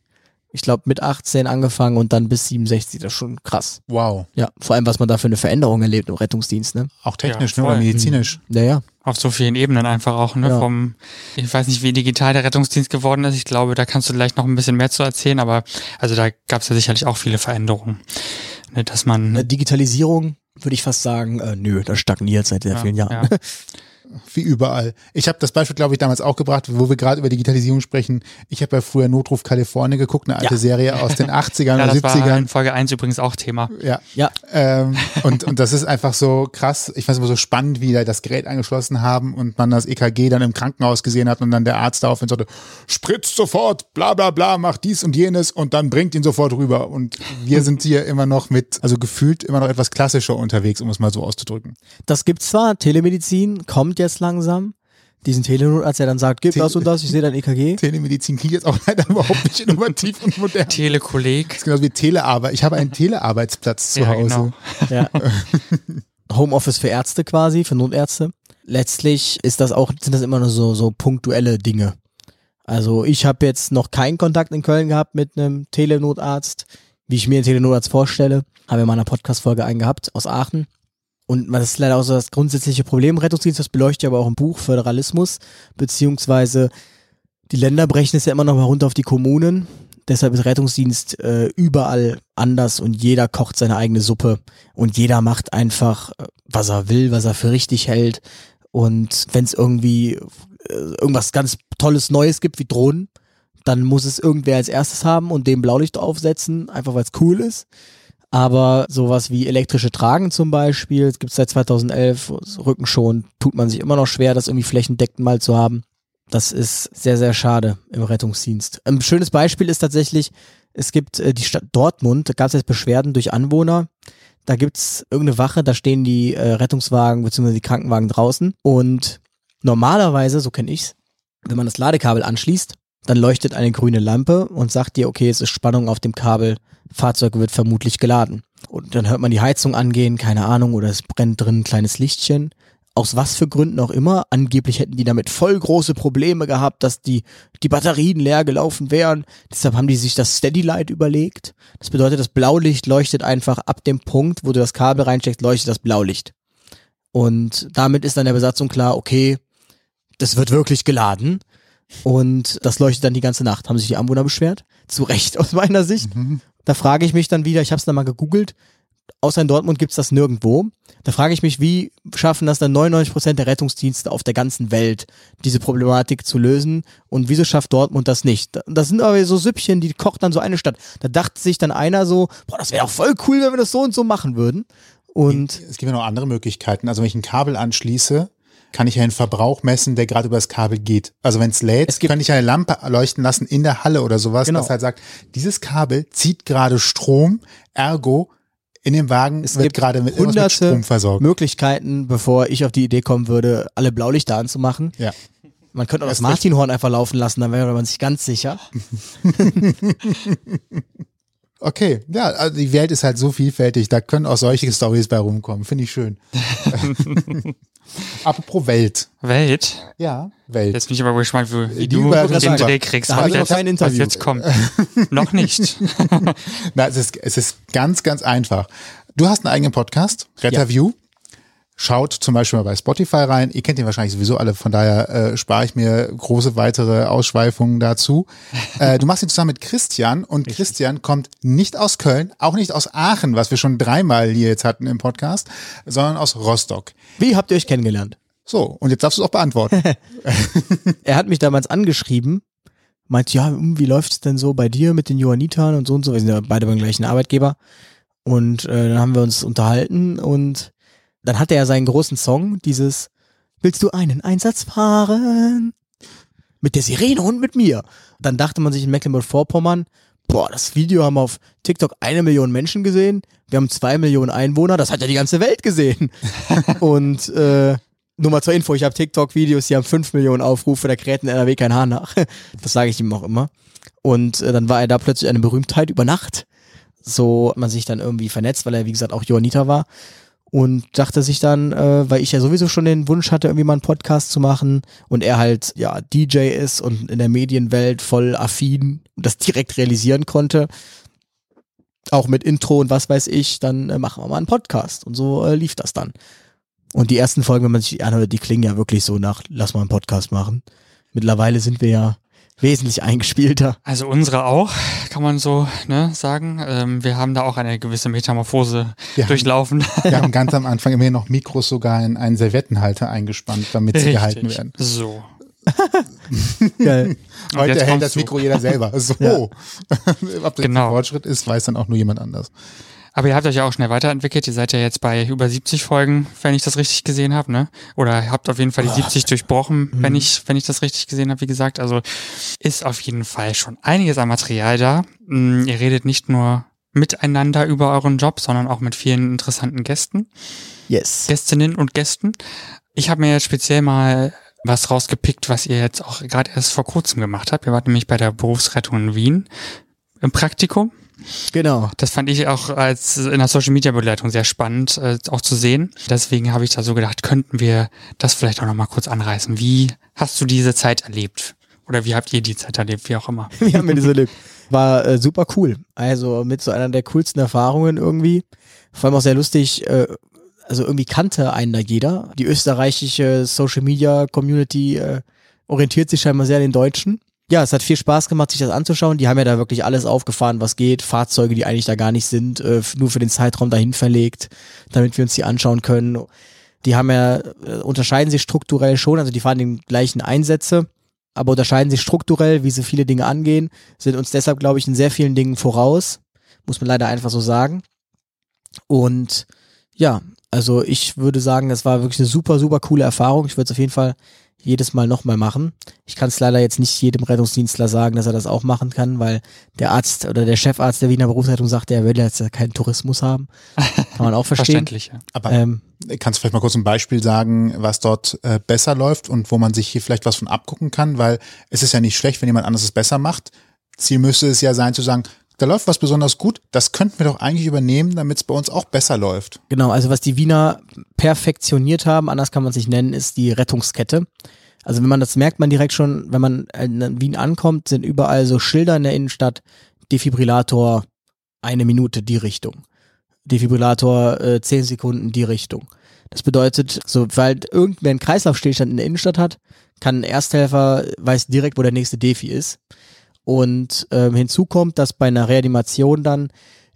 ich glaube, mit 18 angefangen und dann bis 67. Das ist schon krass. Wow. Ja, vor allem, was man da für eine Veränderung erlebt im Rettungsdienst, ne? Auch technisch Ja, ne, oder voll. medizinisch. Naja. Auf so vielen Ebenen einfach auch, ne? Ja. Vom, ich weiß nicht, wie digital der Rettungsdienst geworden ist. Ich glaube, da kannst du gleich noch ein bisschen mehr zu erzählen, aber also da gab es ja sicherlich auch viele Veränderungen. Ne, dass man Eine Digitalisierung würde ich fast sagen, äh, nö, das stagniert seit sehr ja, vielen Jahren. Ja. Wie überall. Ich habe das Beispiel, glaube ich, damals auch gebracht, wo wir gerade über Digitalisierung sprechen. Ich habe ja früher Notruf Kalifornien geguckt, eine alte Ja. Serie aus den 80ern ja, oder das war in 70ern. Folge 1 übrigens auch Thema. Ja. Ja, Ähm, und, und das ist einfach so krass. Ich fand es immer so spannend, wie da das Gerät angeschlossen haben und man das EKG dann im Krankenhaus gesehen hat und dann der Arzt daraufhin sagte, spritzt sofort, bla bla bla, macht dies und jenes und dann bringt ihn sofort rüber. Und wir sind hier immer noch mit, also gefühlt immer noch etwas klassischer unterwegs, um es mal so auszudrücken. das gibt's zwar, Telemedizin kommt jetzt langsam. Diesen Telenotarzt, der dann sagt, gib Te- das und das, ich sehe dein EKG. Telemedizin klingt jetzt auch leider überhaupt nicht innovativ und modern. Das Telekolleg. ist genauso wie Telearbeit. Ich habe einen Telearbeitsplatz zu Ja, Hause. genau. Ja. Homeoffice für Ärzte quasi, für Notärzte. Letztlich ist das auch, sind das immer nur so, so punktuelle Dinge. Also ich habe jetzt noch keinen Kontakt in Köln gehabt mit einem Telenotarzt, wie ich mir einen Telenotarzt vorstelle. Habe in meiner Podcast-Folge einen gehabt aus Aachen. Und das ist leider auch so das grundsätzliche Problem Rettungsdienst, das beleuchtet ja aber auch im Buch Föderalismus, beziehungsweise die Länder brechen es ja immer noch mal runter auf die Kommunen. Deshalb ist Rettungsdienst äh, überall anders und jeder kocht seine eigene Suppe und jeder macht einfach, äh, was er will, was er für richtig hält. Und wenn es irgendwie äh, irgendwas ganz Tolles Neues gibt wie Drohnen, dann muss es irgendwer als erstes haben und dem Blaulicht aufsetzen, einfach weil es cool ist. Aber sowas wie elektrische Tragen zum Beispiel, es gibt seit 2011, Rücken schon, tut man sich immer noch schwer, das irgendwie flächendeckend mal zu haben. Das ist sehr, sehr schade im Rettungsdienst. Ein schönes Beispiel ist tatsächlich, es gibt äh, die Stadt Dortmund, da gab es jetzt Beschwerden durch Anwohner. Da gibt's irgendeine Wache, da stehen die äh, Rettungswagen bzw. die Krankenwagen draußen. Und normalerweise, so kenne ich's, wenn man das Ladekabel anschließt, dann leuchtet eine grüne Lampe und sagt dir, okay, es ist Spannung auf dem Kabel, Fahrzeug wird vermutlich geladen. Und dann hört man die Heizung angehen, keine Ahnung, oder es brennt drin ein kleines Lichtchen aus was für Gründen auch immer, angeblich hätten die damit voll große Probleme gehabt, dass die, die Batterien leer gelaufen wären. Deshalb haben die sich das Steady Light überlegt. Das bedeutet, das Blaulicht leuchtet einfach ab dem Punkt, wo du das Kabel reinsteckst, leuchtet das Blaulicht. Und damit ist dann der Besatzung klar, okay, das wird wirklich geladen. Und das leuchtet dann die ganze Nacht. Haben sich die Anwohner beschwert? Zu Recht aus meiner Sicht. Mhm. Da frage ich mich dann wieder, ich habe es dann mal gegoogelt, außer in Dortmund gibt's das nirgendwo. Da frage ich mich, wie schaffen das dann 99 Prozent der Rettungsdienste auf der ganzen Welt, diese Problematik zu lösen? Und wieso schafft Dortmund das nicht? Das sind aber so Süppchen, die kocht dann so eine Stadt. Da dachte sich dann einer so, boah, das wäre auch voll cool, wenn wir das so und so machen würden. Und es gibt ja noch andere Möglichkeiten. Also wenn ich ein Kabel anschließe, kann ich einen Verbrauch messen, der gerade über das Kabel geht. Also wenn es lädt, kann ich eine Lampe leuchten lassen in der Halle oder sowas, genau. das halt sagt, dieses Kabel zieht gerade Strom, ergo in dem Wagen es wird gerade mit, hunderte mit Strom versorgt. Möglichkeiten, bevor ich auf die Idee kommen würde, alle Blaulichter anzumachen. Ja. Man könnte auch das, das Martinhorn einfach laufen lassen, dann wäre man sich ganz sicher. okay, ja, also die Welt ist halt so vielfältig, da können auch solche Stories bei rumkommen, finde ich schön. Apropos Welt. Welt? Ja, Welt. Jetzt bin ich aber gespannt, wie, wie du den Dreh kriegst, da was, jetzt, kein Interview. was jetzt kommt. noch nicht. Na, es ist, es ist ganz, ganz einfach. Du hast einen eigenen Podcast, Retterview. Ja. Schaut zum Beispiel mal bei Spotify rein. Ihr kennt ihn wahrscheinlich sowieso alle, von daher äh, spare ich mir große weitere Ausschweifungen dazu. Äh, du machst ihn zusammen mit Christian und Richtig. Christian kommt nicht aus Köln, auch nicht aus Aachen, was wir schon dreimal hier jetzt hatten im Podcast, sondern aus Rostock. Wie habt ihr euch kennengelernt? So, und jetzt darfst du es auch beantworten. er hat mich damals angeschrieben, meint, ja, hm, wie läuft es denn so bei dir mit den Johannitern und so und so. Wir sind ja beide beim gleichen Arbeitgeber. Und äh, dann haben wir uns unterhalten und dann hat er ja seinen großen Song, dieses Willst du einen Einsatz fahren? Mit der Sirene und mit mir. Dann dachte man sich in Mecklenburg-Vorpommern, boah, das Video haben auf TikTok eine Million Menschen gesehen, wir haben zwei Millionen Einwohner, das hat ja die ganze Welt gesehen. und äh, nur mal zur Info, ich habe TikTok-Videos, die haben fünf Millionen Aufrufe, da kräht in NRW kein Haar nach. Das sage ich ihm auch immer. Und äh, dann war er da plötzlich eine Berühmtheit über Nacht. So hat man sich dann irgendwie vernetzt, weil er, wie gesagt, auch Johanniter war und dachte sich dann, äh, weil ich ja sowieso schon den Wunsch hatte, irgendwie mal einen Podcast zu machen und er halt ja DJ ist und in der Medienwelt voll affin und das direkt realisieren konnte, auch mit Intro und was weiß ich, dann äh, machen wir mal einen Podcast und so äh, lief das dann. Und die ersten Folgen, wenn man sich die anhört, die klingen ja wirklich so nach, lass mal einen Podcast machen. Mittlerweile sind wir ja wesentlich eingespielter. Also unsere auch, kann man so ne, sagen. Ähm, wir haben da auch eine gewisse Metamorphose wir durchlaufen. Haben, wir haben ganz am Anfang immer noch Mikros sogar in einen Servettenhalter eingespannt, damit sie Richtig. gehalten werden. So. Geil. Heute hält das Mikro jeder selber. So. Ja. Ob das genau. ein Fortschritt ist, weiß dann auch nur jemand anders. Aber ihr habt euch ja auch schnell weiterentwickelt. Ihr seid ja jetzt bei über 70 Folgen, wenn ich das richtig gesehen habe, ne? Oder habt auf jeden Fall die 70 durchbrochen, mhm. wenn ich, wenn ich das richtig gesehen habe, wie gesagt. Also ist auf jeden Fall schon einiges an Material da. Mm, ihr redet nicht nur miteinander über euren Job, sondern auch mit vielen interessanten Gästen. Yes. Gästinnen und Gästen. Ich habe mir jetzt speziell mal was rausgepickt, was ihr jetzt auch gerade erst vor kurzem gemacht habt. Ihr wart nämlich bei der Berufsrettung in Wien im Praktikum. Genau. Das fand ich auch als in der Social Media Begleitung sehr spannend äh, auch zu sehen. Deswegen habe ich da so gedacht, könnten wir das vielleicht auch noch mal kurz anreißen. Wie hast du diese Zeit erlebt? Oder wie habt ihr die Zeit erlebt, wie auch immer? Wir haben wir diese erlebt. War äh, super cool. Also mit so einer der coolsten Erfahrungen irgendwie. Vor allem auch sehr lustig, äh, also irgendwie kannte einen da jeder. Die österreichische Social Media Community äh, orientiert sich scheinbar sehr an den Deutschen. Ja, es hat viel Spaß gemacht, sich das anzuschauen. Die haben ja da wirklich alles aufgefahren, was geht. Fahrzeuge, die eigentlich da gar nicht sind, äh, nur für den Zeitraum dahin verlegt, damit wir uns die anschauen können. Die haben ja, äh, unterscheiden sich strukturell schon, also die fahren die gleichen Einsätze, aber unterscheiden sich strukturell, wie sie viele Dinge angehen, sind uns deshalb, glaube ich, in sehr vielen Dingen voraus. Muss man leider einfach so sagen. Und ja, also ich würde sagen, das war wirklich eine super, super coole Erfahrung. Ich würde es auf jeden Fall jedes Mal nochmal machen. Ich kann es leider jetzt nicht jedem Rettungsdienstler sagen, dass er das auch machen kann, weil der Arzt oder der Chefarzt der Wiener Berufsrettung sagt, er will jetzt ja keinen Tourismus haben. Kann man auch verstehen. Verständlich, ja. Aber ähm, kannst du vielleicht mal kurz ein Beispiel sagen, was dort äh, besser läuft und wo man sich hier vielleicht was von abgucken kann? Weil es ist ja nicht schlecht, wenn jemand anderes es besser macht. Ziel müsste es ja sein zu sagen, da läuft was besonders gut, das könnten wir doch eigentlich übernehmen, damit es bei uns auch besser läuft. Genau, also was die Wiener perfektioniert haben, anders kann man es nicht nennen, ist die Rettungskette. Also wenn man das merkt man direkt schon, wenn man in Wien ankommt, sind überall so Schilder in der Innenstadt, Defibrillator eine Minute die Richtung. Defibrillator äh, zehn Sekunden die Richtung. Das bedeutet, sobald irgendwer einen Kreislaufstillstand in der Innenstadt hat, kann ein Ersthelfer weiß direkt, wo der nächste Defi ist. Und ähm, hinzu kommt, dass bei einer Reanimation dann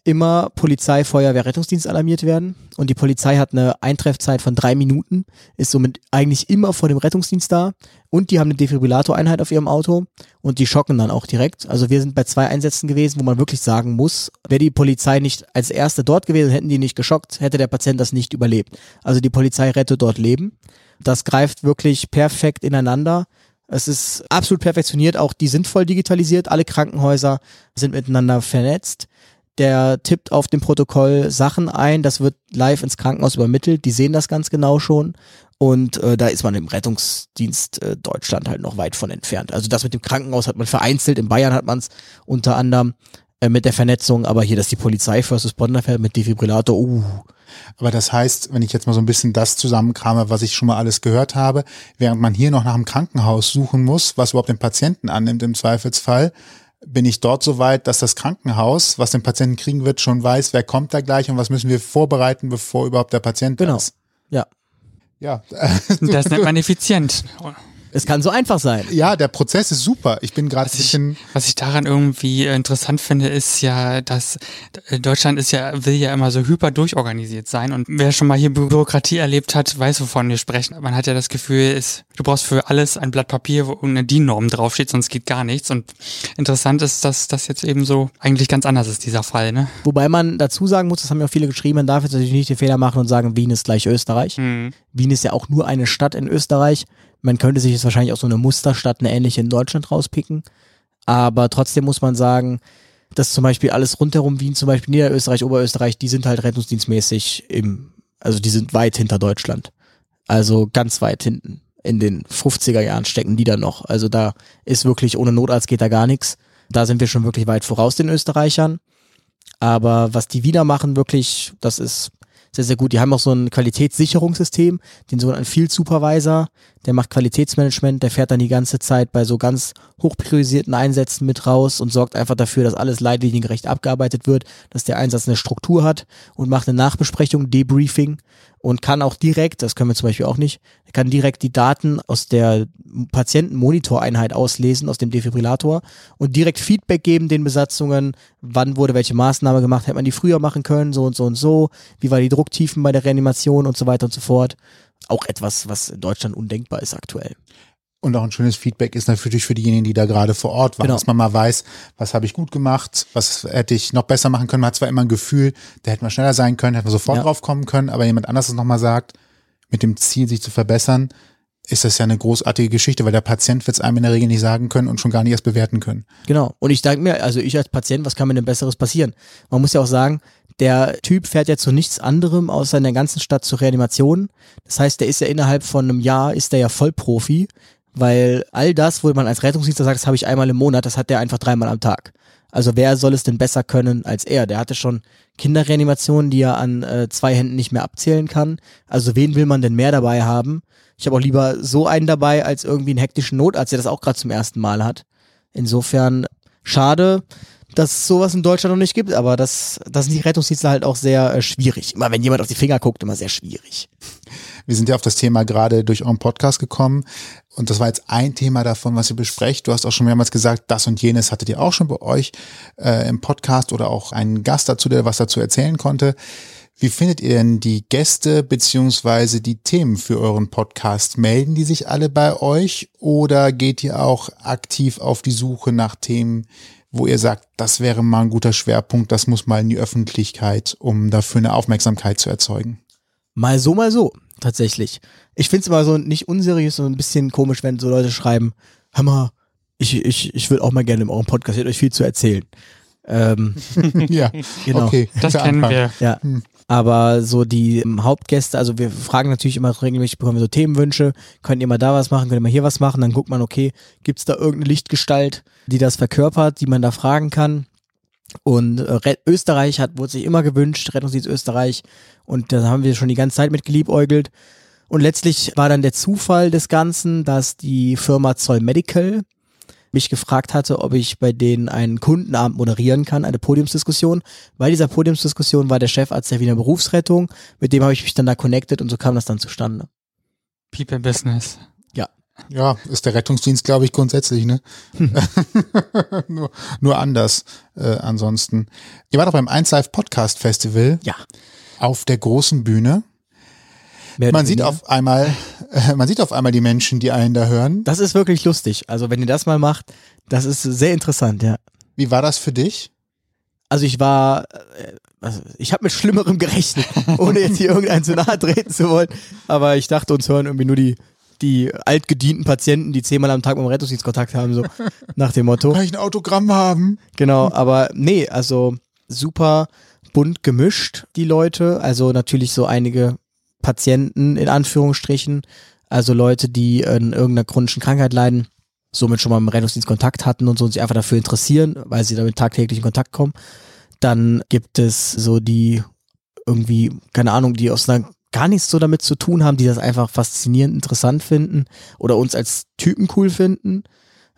immer Polizei, Feuerwehr, Rettungsdienst alarmiert werden. Und die Polizei hat eine Eintreffzeit von drei Minuten, ist somit eigentlich immer vor dem Rettungsdienst da. Und die haben eine Defibrillatoreinheit auf ihrem Auto und die schocken dann auch direkt. Also wir sind bei zwei Einsätzen gewesen, wo man wirklich sagen muss, wäre die Polizei nicht als erste dort gewesen, hätten die nicht geschockt, hätte der Patient das nicht überlebt. Also die Polizei rettet dort Leben. Das greift wirklich perfekt ineinander. Es ist absolut perfektioniert, auch die sind voll digitalisiert, alle Krankenhäuser sind miteinander vernetzt. Der tippt auf dem Protokoll Sachen ein, das wird live ins Krankenhaus übermittelt, die sehen das ganz genau schon. Und äh, da ist man im Rettungsdienst äh, Deutschland halt noch weit von entfernt. Also das mit dem Krankenhaus hat man vereinzelt, in Bayern hat man es unter anderem äh, mit der Vernetzung, aber hier, dass die Polizei First Responder fährt mit Defibrillator, uh, Aber das heißt, wenn ich jetzt mal so ein bisschen das zusammenkrame, was ich schon mal alles gehört habe, während man hier noch nach einem Krankenhaus suchen muss, was überhaupt den Patienten annimmt im Zweifelsfall, bin ich dort so weit, dass das Krankenhaus, was den Patienten kriegen wird, schon weiß, wer kommt da gleich und was müssen wir vorbereiten, bevor überhaupt der Patient da genau. ist. Ja, Ja, Das nennt man effizient. es kann so einfach sein. ja, der Prozess ist super. Ich bin gerade ein Was ich, bisschen, was ich daran irgendwie äh, interessant finde, ist ja, dass äh, Deutschland ist ja, will ja immer so hyper durchorganisiert sein. Und wer schon mal hier Bü- Bürokratie erlebt hat, weiß, wovon wir sprechen. Man hat ja das Gefühl, es, du brauchst für alles ein Blatt Papier, wo eine DIN-Norm draufsteht, sonst geht gar nichts. Und interessant ist, dass das jetzt eben so eigentlich ganz anders ist, dieser Fall, ne? Wobei man dazu sagen muss, das haben ja auch viele geschrieben, man darf jetzt natürlich nicht den Fehler machen und sagen, Wien ist gleich Österreich. Hm. Wien ist ja auch nur eine Stadt in Österreich. Man könnte sich jetzt wahrscheinlich auch so eine Musterstadt, eine ähnliche in Deutschland rauspicken. Aber trotzdem muss man sagen, dass zum Beispiel alles rundherum Wien, zum Beispiel Niederösterreich, Oberösterreich, die sind halt rettungsdienstmäßig im, also die sind weit hinter Deutschland. Also ganz weit hinten. In den 50er Jahren stecken die da noch. Also da ist wirklich, ohne Notarzt geht da gar nichts. Da sind wir schon wirklich weit voraus den Österreichern. Aber was die Wiener machen, wirklich, das ist sehr, sehr gut. Die haben auch so ein Qualitätssicherungssystem, den sogenannten Field Supervisor, der macht Qualitätsmanagement, der fährt dann die ganze Zeit bei so ganz hochpriorisierten Einsätzen mit raus und sorgt einfach dafür, dass alles leitliniengerecht abgearbeitet wird, dass der Einsatz eine Struktur hat und macht eine Nachbesprechung, Debriefing und kann auch direkt, das können wir zum Beispiel auch nicht, kann direkt die Daten aus der Patientenmonitoreinheit auslesen, aus dem Defibrillator und direkt Feedback geben den Besatzungen, wann wurde welche Maßnahme gemacht, hätte man die früher machen können, so und so und so, wie war die Drucktiefen bei der Reanimation und so weiter und so fort. Auch etwas, was in Deutschland undenkbar ist aktuell. Und auch ein schönes Feedback ist natürlich für diejenigen, die da gerade vor Ort waren, Genau. dass man mal weiß, was habe ich gut gemacht, was hätte ich noch besser machen können. Man hat zwar immer ein Gefühl, da hätte man schneller sein können, hätte man sofort Ja. drauf kommen können, aber jemand anderes es nochmal sagt, mit dem Ziel, sich zu verbessern, ist das ja eine großartige Geschichte, weil der Patient wird es einem in der Regel nicht sagen können und schon gar nicht erst bewerten können. Genau. Und ich denke mir, also ich als Patient, was kann mir denn Besseres passieren? Man muss ja auch sagen, der Typ fährt ja zu nichts anderem außer in der ganzen Stadt zur Reanimation. Das heißt, der ist ja innerhalb von einem Jahr, ist der ja Vollprofi, weil all das, wo man als Rettungsdienstler sagt, das habe ich einmal im Monat, das hat der einfach dreimal am Tag. Also wer soll es denn besser können als er? Der hatte schon Kinderreanimationen, die er an äh, zwei Händen nicht mehr abzählen kann. Also wen will man denn mehr dabei haben? Ich habe auch lieber so einen dabei als irgendwie einen hektischen Notarzt, der das auch gerade zum ersten Mal hat. Insofern schade, dass es sowas in Deutschland noch nicht gibt, aber das, das sind die Rettungsdienste halt auch sehr äh, schwierig. Immer wenn jemand auf die Finger guckt, immer sehr schwierig. Wir sind ja auf das Thema gerade durch euren Podcast gekommen. Und das war jetzt ein Thema davon, was ihr besprecht. Du hast auch schon mehrmals gesagt, das und jenes hattet ihr auch schon bei euch äh, im Podcast oder auch einen Gast dazu, der was dazu erzählen konnte. Wie findet ihr denn die Gäste beziehungsweise die Themen für euren Podcast? Melden die sich alle bei euch oder geht ihr auch aktiv auf die Suche nach Themen, wo ihr sagt, das wäre mal ein guter Schwerpunkt, das muss mal in die Öffentlichkeit, um dafür eine Aufmerksamkeit zu erzeugen? Mal so, mal so, tatsächlich. Ich find's immer so nicht unseriös, so ein bisschen komisch, wenn so Leute schreiben, hör mal, ich, ich, ich will auch mal gerne in eurem Podcast, ihr habt euch viel zu erzählen. Ähm, ja, Genau. okay. Das kennen wir. Ja. Aber so die ähm, Hauptgäste, also wir fragen natürlich immer regelmäßig, bekommen wir so Themenwünsche, könnt ihr mal da was machen, könnt ihr mal hier was machen, dann guckt man, okay, gibt's da irgendeine Lichtgestalt, die das verkörpert, die man da fragen kann. Und äh, Re- Österreich hat, wurde sich immer gewünscht, Rettungsdienst Österreich. Und da haben wir schon die ganze Zeit mit geliebäugelt. Und letztlich war dann der Zufall des Ganzen, dass die Firma Zoll Medical mich gefragt hatte, ob ich bei denen einen Kundenabend moderieren kann, eine Podiumsdiskussion. Bei dieser Podiumsdiskussion war der Chefarzt der Wiener Berufsrettung, mit dem habe ich mich dann da connected und so kam das dann zustande. People Business. Ja, ist der Rettungsdienst, glaube ich, grundsätzlich, ne? nur, nur anders äh, ansonsten. Ihr wart doch beim 1 Live Podcast Festival Ja. auf der großen Bühne. Mehr Man sieht auf einmal, äh, man sieht auf einmal die Menschen, die einen da hören. Das ist wirklich lustig. Also wenn ihr das mal macht, das ist sehr interessant, ja. Wie war das für dich? Also ich war, äh, also ich habe mit Schlimmerem gerechnet, ohne jetzt hier irgendeinen zu nahe treten zu wollen. Aber ich dachte, uns hören irgendwie nur die, die altgedienten Patienten, die zehnmal am Tag mit dem Rettungsdienst Kontakt haben, so nach dem Motto. Kann ich ein Autogramm haben? Genau, aber nee, also super bunt gemischt, die Leute. Also natürlich so einige Patienten in Anführungsstrichen, also Leute, die an irgendeiner chronischen Krankheit leiden, somit schon mal im Rettungsdienst Kontakt hatten und so und sich einfach dafür interessieren, weil sie damit tagtäglich in Kontakt kommen. Dann gibt es so die irgendwie, keine Ahnung, die aus einer gar nichts so damit zu tun haben, die das einfach faszinierend interessant finden oder uns als Typen cool finden.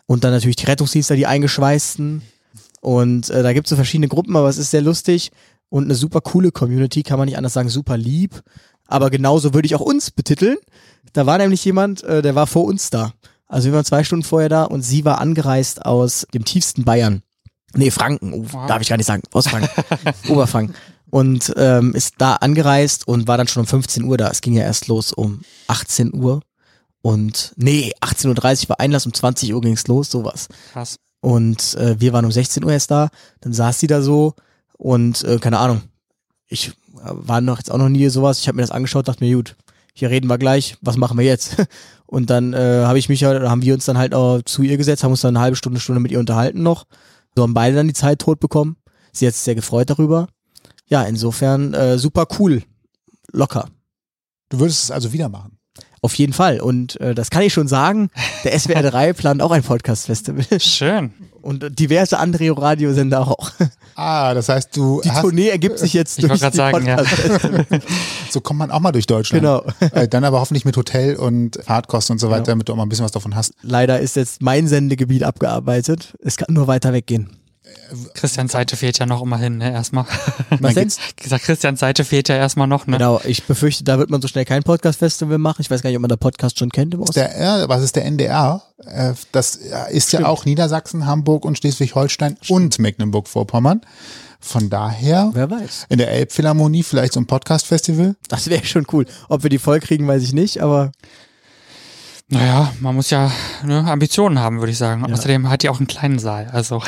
Und dann natürlich die Rettungsdienstler, die eingeschweißten. Und äh, da gibt es so verschiedene Gruppen, aber es ist sehr lustig und eine super coole Community, kann man nicht anders sagen, super lieb. Aber genauso würde ich auch uns betiteln. Da war nämlich jemand, äh, der war vor uns da. Also wir waren zwei Stunden vorher da und sie war angereist aus dem tiefsten Bayern. Nee, Franken, oh, Wow. darf ich gar nicht sagen, aus Franken, Oberfranken. Und ähm, ist da angereist und war dann schon um 15 Uhr da. Es ging ja erst los um 18 Uhr. Und nee, 18.30 Uhr war Einlass, um 20 Uhr ging's los, sowas. Krass. Und äh, wir waren um 16 Uhr erst da. Dann saß sie da so und äh, keine Ahnung. Ich äh, war noch jetzt auch noch nie sowas. Ich habe mir das angeschaut, dachte mir, gut, hier reden wir gleich. Was machen wir jetzt? Und dann äh, habe ich mich ja, haben wir uns dann halt auch zu ihr gesetzt, haben uns dann eine halbe Stunde, Stunde mit ihr unterhalten noch. So haben beide dann die Zeit tot bekommen. Sie hat sich sehr gefreut darüber. Ja, insofern äh, super cool, locker. Du würdest es also wieder machen. Auf jeden Fall. Und äh, das kann ich schon sagen. Der SWR 3 plant auch ein Podcast-Festival. Schön. Und diverse andere Radiosender auch. Ah, das heißt, du Die hast, Tournee ergibt sich jetzt Ich durch wollte die sagen, ja. So kommt man auch mal durch Deutschland. Genau. Äh, dann aber hoffentlich mit Hotel und Fahrtkosten und so weiter, Genau. damit du auch mal ein bisschen was davon hast. Leider ist jetzt mein Sendegebiet abgearbeitet. Es kann nur weiter weggehen. Christians Seite fehlt ja noch immerhin, ne, erstmal. Was denn? gesagt, Christians Seite fehlt ja erstmal noch, ne? Genau, ich befürchte, da wird man so schnell kein Podcast-Festival machen. Ich weiß gar nicht, ob man der Podcast schon kennt im Osten. Der, ja, was ist der NDR? Äh, Das ist ja Stimmt. auch Niedersachsen, Hamburg und Schleswig-Holstein und Mecklenburg-Vorpommern. Von daher Wer weiß. in der Elbphilharmonie vielleicht so ein Podcast-Festival. Das wäre schon cool. Ob wir die voll kriegen, weiß ich nicht, aber Naja, man muss ja ne, Ambitionen haben, würde ich sagen. Ja. Außerdem hat die auch einen kleinen Saal, also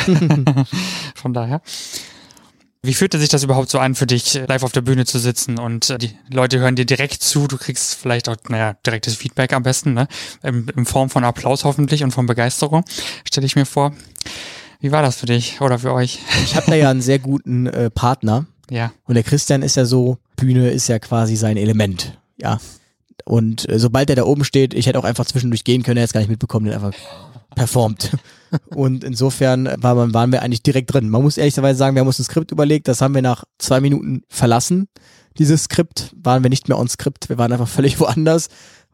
von daher. Wie fühlte sich das überhaupt so an für dich, live auf der Bühne zu sitzen und äh, die Leute hören dir direkt zu, du kriegst vielleicht auch, naja, direktes Feedback am besten, ne? In, in Form von Applaus hoffentlich und von Begeisterung, stelle ich mir vor. Wie war das für dich oder für euch? ich habe da ja einen sehr guten äh, Partner. Ja, Und der Christian ist ja so, Bühne ist ja quasi sein Element. Ja. Und äh, sobald er da oben steht, ich hätte auch einfach zwischendurch gehen können, er hätte es gar nicht mitbekommen, der einfach performt. Und insofern war man, waren wir eigentlich direkt drin. Man muss ehrlicherweise sagen, wir haben uns ein Skript überlegt, das haben wir nach zwei Minuten verlassen. Dieses Skript waren wir nicht mehr on Skript, wir waren einfach völlig woanders.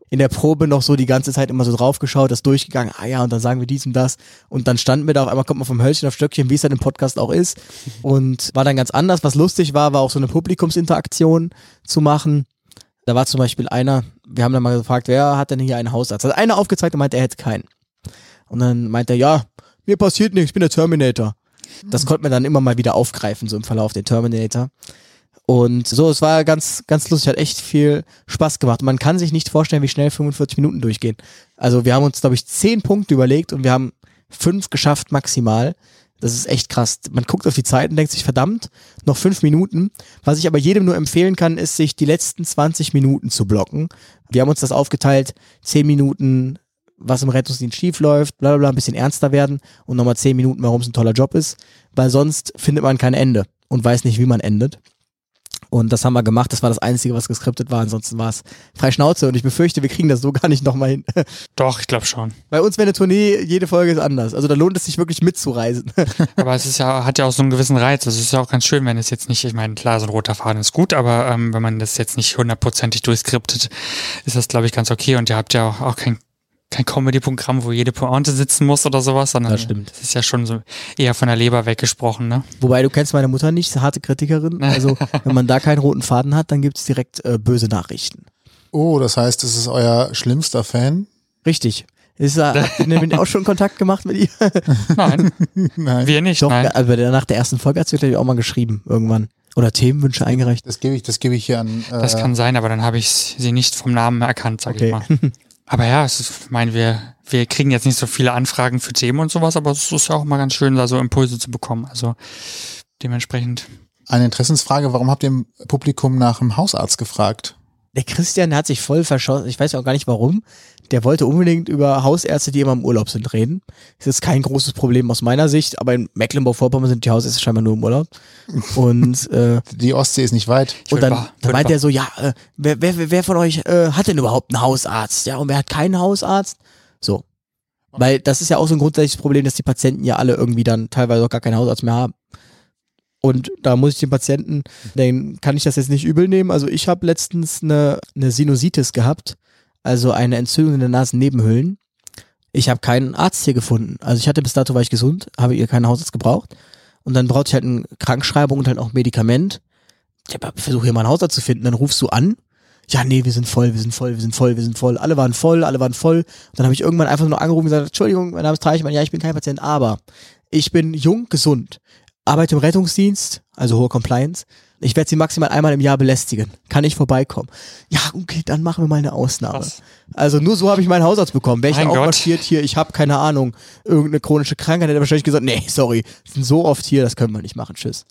In der Probe noch so die ganze Zeit immer so draufgeschaut, das durchgegangen, ah ja, und dann sagen wir dies und das. Und dann standen wir da auf einmal, kommt man vom Hölzchen auf Stöckchen, wie es dann im Podcast auch ist. Und war dann ganz anders. Was lustig war, war auch so eine Publikumsinteraktion zu machen. Da war zum Beispiel einer, wir haben dann mal gefragt, wer hat denn hier einen Hausarzt? Hat einer aufgezeigt und meinte, er hätte keinen. Und dann meinte er, ja, mir passiert nichts, ich bin der Terminator. Das konnte man dann immer mal wieder aufgreifen, so im Verlauf der Terminator. Und so, es war ganz, ganz lustig, hat echt viel Spaß gemacht. Man kann sich nicht vorstellen, wie schnell 45 Minuten durchgehen. Also wir haben uns, glaube ich, zehn Punkte überlegt und wir haben fünf geschafft maximal. Das ist echt krass. Man guckt auf die Zeit und denkt sich, verdammt, noch fünf Minuten. Was ich aber jedem nur empfehlen kann, ist, sich die letzten 20 Minuten zu blocken. Wir haben uns das aufgeteilt, zehn Minuten, was im Rettungsdienst schief läuft, bla bla bla, ein bisschen ernster werden und nochmal zehn Minuten, warum es ein toller Job ist. Weil sonst findet man kein Ende und weiß nicht, wie man endet. Und das haben wir gemacht. Das war das Einzige, was geskriptet war. Ansonsten war es frei Schnauze. Und ich befürchte, wir kriegen das so gar nicht nochmal hin. Doch, ich glaube schon. Bei uns wäre eine Tournee, jede Folge ist anders. Also da lohnt es sich wirklich mitzureisen. aber es ist ja, hat ja auch so einen gewissen Reiz. Also es ist ja auch ganz schön, wenn es jetzt nicht, ich meine, klar, so ein roter Faden ist gut, aber ähm, wenn man das jetzt nicht hundertprozentig durchskriptet, ist das, glaube ich, ganz okay. Und ihr habt ja auch, auch kein kein Comedy-Programm, wo jede Pointe sitzen muss oder sowas, sondern Das stimmt. es ist ja schon so eher von der Leber weggesprochen, ne? Wobei du kennst meine Mutter nicht, harte Kritikerin. Also wenn man da keinen roten Faden hat, dann gibt's direkt äh, böse Nachrichten. Oh, das heißt, es ist euer schlimmster Fan? Richtig. Ist, äh, habt ihr auch schon Kontakt gemacht mit ihr? Nein, Nein. wir nicht, Doch, nein. also nach der ersten Folge hat sie, glaube ich, auch mal geschrieben, irgendwann. Oder Themenwünsche eingereicht. Das gebe ich, das gebe ich hier an. Äh, Das kann sein, aber dann habe ich sie nicht vom Namen erkannt, sag Okay. ich mal. Aber ja, es ist, ich meine, wir, wir kriegen jetzt nicht so viele Anfragen für Themen und sowas, aber es ist ja auch mal ganz schön, da so Impulse zu bekommen. Also dementsprechend. eine Interessensfrage, warum habt ihr im Publikum nach dem Hausarzt gefragt? Der Christian, der hat sich voll verschossen. Ich weiß auch gar nicht warum. Der wollte unbedingt über Hausärzte, die immer im Urlaub sind, reden. Das ist kein großes Problem aus meiner Sicht, aber in Mecklenburg-Vorpommern sind die Hausärzte scheinbar nur im Urlaub. Und, äh, Die Ostsee ist nicht weit. und dann, dann meint er so, ja, äh, wer, wer, wer von euch äh, hat denn überhaupt einen Hausarzt? Ja, und wer hat keinen Hausarzt? So. Weil das ist ja auch so ein grundsätzliches Problem, dass die Patienten ja alle irgendwie dann teilweise auch gar keinen Hausarzt mehr haben. Und da muss ich den Patienten, den kann ich das jetzt nicht übel nehmen. Also ich habe letztens eine, eine Sinusitis gehabt, also eine Entzündung in den Nasennebenhöhlen. Ich habe keinen Arzt hier gefunden. Also ich hatte bis dato war ich gesund, habe ihr keinen Hausarzt gebraucht. Und dann brauchte ich halt eine Krankschreibung und halt auch Medikament. Ich habe versucht hier mal einen Hausarzt zu finden. Dann rufst du an. Ja, nee, wir sind voll, wir sind voll, wir sind voll, wir sind voll. Alle waren voll, alle waren voll. Und dann habe ich irgendwann einfach nur angerufen und gesagt, Entschuldigung, mein Name ist Treichmann. Ja, ich bin kein Patient, aber ich bin jung, gesund, arbeite im Rettungsdienst, also hohe Compliance. Ich werde sie maximal einmal im Jahr belästigen. Kann ich vorbeikommen? Ja, okay, dann machen wir mal eine Ausnahme. Krass. Also nur so habe ich meinen Hausarzt bekommen. Wäre ich Mein auch marschiert hier, ich habe keine Ahnung, irgendeine chronische Krankheit, hätte er wahrscheinlich gesagt, nee, sorry, sind so oft hier, das können wir nicht machen, tschüss.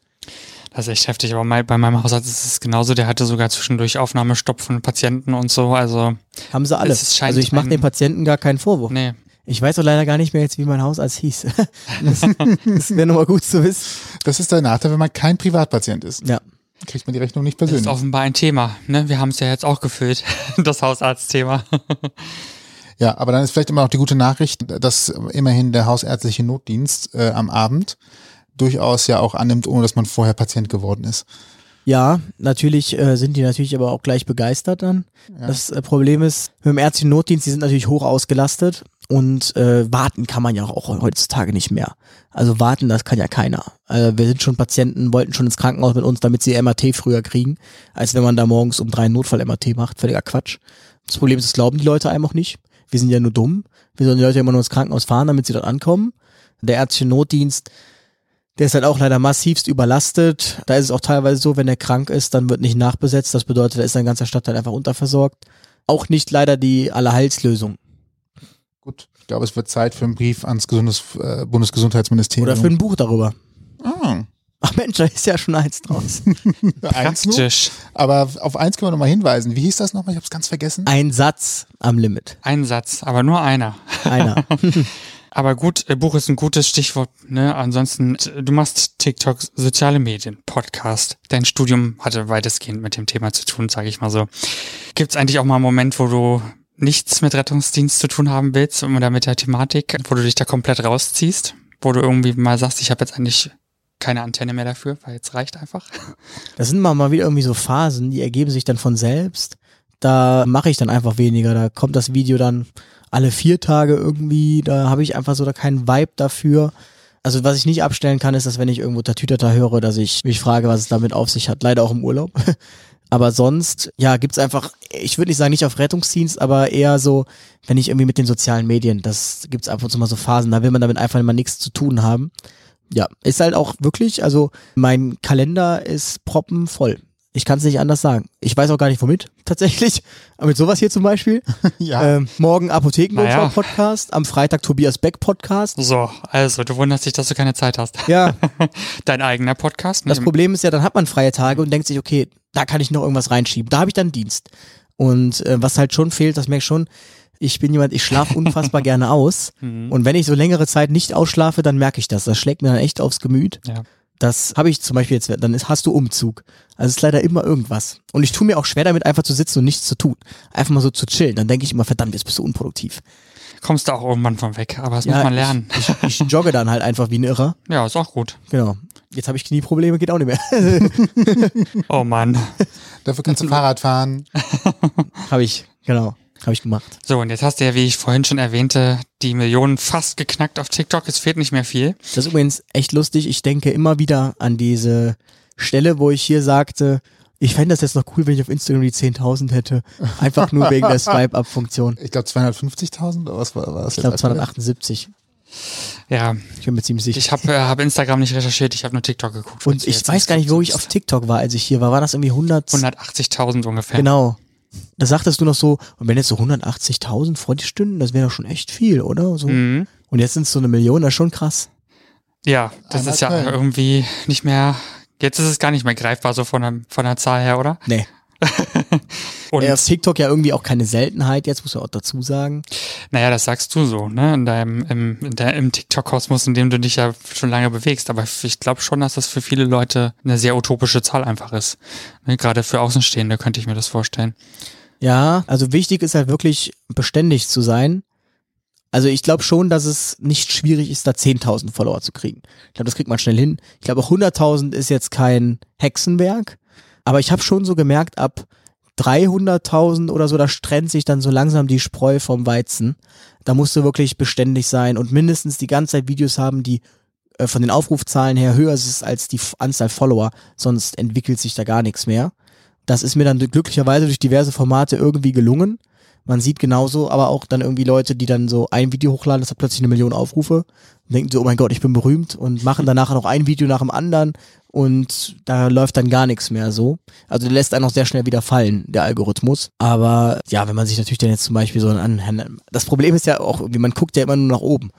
Das ist echt heftig, aber mein, bei meinem Hausarzt ist es genauso. Der hatte sogar zwischendurch Aufnahmestopp von Patienten und so. Also, Haben sie alle. Es ist- scheint Also ich mache den Patienten gar keinen Vorwurf. nee. Ich weiß doch leider gar nicht mehr jetzt, wie mein Hausarzt hieß. das das wäre nochmal gut zu wissen. Das ist der Nachteil, wenn man kein Privatpatient ist. Ja. Kriegt man die Rechnung nicht Das ist persönlich. offenbar ein Thema. Ne? Wir haben es ja jetzt auch gefüllt, das Hausarztthema. Ja, aber dann ist vielleicht immer noch die gute Nachricht, dass immerhin der hausärztliche Notdienst äh, am Abend durchaus ja auch annimmt, ohne dass man vorher Patient geworden ist. Ja, natürlich äh, sind die natürlich aber auch gleich begeistert dann. Das äh, Problem ist, mit dem ärztlichen Notdienst, die sind natürlich hoch ausgelastet und äh, warten kann man ja auch heutzutage nicht mehr. Also warten, das kann ja keiner. Also wir sind schon Patienten, wollten schon ins Krankenhaus mit uns, damit sie MRT früher kriegen, als wenn man da morgens um drei Notfall-MRT macht. Völliger Quatsch. Das Problem ist, das glauben die Leute einem auch nicht. Wir sind ja nur dumm. Wir sollen die Leute immer nur ins Krankenhaus fahren, damit sie dort ankommen. Der ärztliche Notdienst der ist halt auch leider massivst überlastet. Da ist es auch teilweise so, wenn er krank ist, dann wird nicht nachbesetzt. Das bedeutet, da ist ein ganzer Stadtteil einfach unterversorgt. Auch nicht leider die Allerheilslösung. Ich glaube, es wird Zeit für einen Brief ans Gesundes, äh, Bundesgesundheitsministerium. Oder für ein Buch darüber. ah, Ach Mensch, da ist ja schon eins draus. eins nur. Praktisch. Aber auf eins können wir nochmal hinweisen. Wie hieß das nochmal? Ich habe es ganz vergessen. Ein Satz am Limit. Ein Satz, aber nur einer. Einer. Aber gut, äh, Buch ist ein gutes Stichwort. Ne? Ansonsten, du machst TikTok, soziale Medien, Podcast. Dein Studium hatte weitestgehend mit dem Thema zu tun, sage ich mal so. Gibt es eigentlich auch mal einen Moment, wo du nichts mit Rettungsdienst zu tun haben willst oder mit der Thematik, wo du dich da komplett rausziehst, wo du irgendwie mal sagst, ich habe jetzt eigentlich keine Antenne mehr dafür, weil jetzt reicht einfach. Das sind mal, wieder irgendwie so Phasen, die ergeben sich dann von selbst. Da mache ich dann einfach weniger. Da kommt das Video dann alle vier Tage irgendwie. Da habe ich einfach so da keinen Vibe dafür. Also was ich nicht abstellen kann, ist, dass wenn ich irgendwo Tatütata höre, dass ich mich frage, was es damit auf sich hat. Leider auch im Urlaub. Aber sonst, ja, gibt's einfach, ich würde nicht sagen, nicht auf Rettungsdienst, aber eher so, wenn ich irgendwie mit den sozialen Medien, das gibt's einfach so mal so Phasen, da will man damit einfach immer nichts zu tun haben. Ja, ist halt auch wirklich, also mein Kalender ist proppenvoll. Ich kann es nicht anders sagen. Ich weiß auch gar nicht womit, tatsächlich. Aber mit sowas hier zum Beispiel. Ja. Ähm, morgen Apothekennotfall Naja. Podcast, am Freitag Tobias Beck Podcast. So, also du wunderst dich, dass du keine Zeit hast. Ja, Dein eigener Podcast. das? Problem ist ja, dann hat man freie Tage und denkt sich, okay, da kann ich noch irgendwas reinschieben. Da habe ich dann Dienst. Und äh, was halt schon fehlt, das merke ich schon, ich bin jemand, ich schlafe unfassbar gerne aus. Mhm. Und wenn ich so längere Zeit nicht ausschlafe, dann merke ich das. Das schlägt mir dann echt aufs Gemüt. Ja. Das habe ich zum Beispiel jetzt, dann ist, hast du Umzug. Also es ist leider immer irgendwas. Und ich tue mir auch schwer damit, einfach zu sitzen und nichts zu tun. Einfach mal so zu chillen. Dann denke ich immer, verdammt, jetzt bist du unproduktiv. Kommst du auch irgendwann von weg, aber das muss man lernen. Ich, ich, ich jogge dann halt einfach wie ein Irrer. Ja, ist auch gut. Genau. Jetzt habe ich Knieprobleme, geht auch nicht mehr. Oh Mann. Dafür kannst du Fahrrad fahren. habe ich, genau. Habe ich gemacht. So, und jetzt hast du ja, wie ich vorhin schon erwähnte, die Millionen fast geknackt auf TikTok. Es fehlt nicht mehr viel. Das ist übrigens echt lustig. Ich denke immer wieder an diese Stelle, wo ich hier sagte, ich fände das jetzt noch cool, wenn ich auf Instagram die 10.000 hätte. Einfach nur wegen der Swipe-Up-Funktion. Ich glaube 250.000 oder was war, war das Ich glaube jetzt? 278. Ja, Ich bin mir ziemlich sicher. ich habe äh, hab Instagram nicht recherchiert, ich habe nur TikTok geguckt. Und ich weiß gar nicht, wo ich auf TikTok war, als ich hier war. War das irgendwie 100? 180.000 ungefähr. Genau. Da sagtest du noch so, und wenn jetzt so 180.000 vor die stünden, das wäre doch schon echt viel, oder? So. Mhm. Und jetzt sind es so eine Million, das ist schon krass. Ja, das Einmal ist ja Köln. irgendwie nicht mehr, jetzt ist es gar nicht mehr greifbar, so von der, von der Zahl her, oder? Nee. Und Ja, auf TikTok ja irgendwie auch keine Seltenheit, jetzt muss man auch dazu sagen. naja, das sagst du so, ne? In deinem, im, in der, im TikTok-Kosmos, in dem du dich ja schon lange bewegst. Aber ich glaube schon, dass das für viele Leute eine sehr utopische Zahl einfach ist. Ne? Gerade für Außenstehende könnte ich mir das vorstellen. Ja, also wichtig ist halt wirklich beständig zu sein. Also ich glaube schon, dass es nicht schwierig ist, da 10.000 Follower zu kriegen. Ich glaube, das kriegt man schnell hin. Ich glaube, auch 100.000 ist jetzt kein Hexenwerk. Aber ich habe schon so gemerkt, ab 300.000 oder so, da trennt sich dann so langsam die Spreu vom Weizen. Da musst du wirklich beständig sein und mindestens die ganze Zeit Videos haben, die äh, von den Aufrufzahlen her höher ist als die Anzahl Follower. Sonst entwickelt sich da gar nichts mehr. Das ist mir dann glücklicherweise durch diverse Formate irgendwie gelungen. Man sieht genauso, aber auch dann irgendwie Leute, die dann so ein Video hochladen, das hat plötzlich eine Million Aufrufe und denken so, oh mein Gott, ich bin berühmt und machen danach noch ein Video nach dem anderen und da läuft dann gar nichts mehr so. Also der lässt einen auch sehr schnell wieder fallen, der Algorithmus. Aber ja, wenn man sich natürlich dann jetzt zum Beispiel so an, das Problem ist ja auch irgendwie, man guckt ja immer nur nach oben.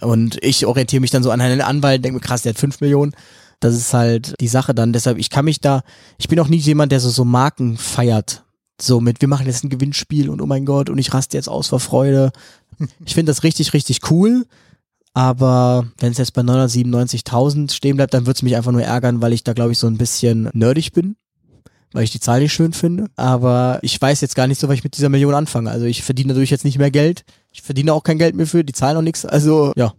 Und ich orientiere mich dann so an einen Anwalt, denke mir, krass, der hat fünf Millionen. Das ist halt die Sache dann. Deshalb, ich kann mich da, ich bin auch nie jemand, der so, so Marken feiert. So mit, wir machen jetzt ein Gewinnspiel und oh mein Gott, und ich raste jetzt aus vor Freude. Ich finde das richtig, richtig cool. Aber wenn es jetzt bei 997.000 stehen bleibt, dann wird es mich einfach nur ärgern, weil ich da, glaube ich, so ein bisschen nerdig bin. Weil ich die Zahl nicht schön finde. Aber ich weiß jetzt gar nicht so, was ich mit dieser Million anfange. Also ich verdiene natürlich jetzt nicht mehr Geld. Ich verdiene auch kein Geld mehr für, die zahlen auch nichts. Also ja,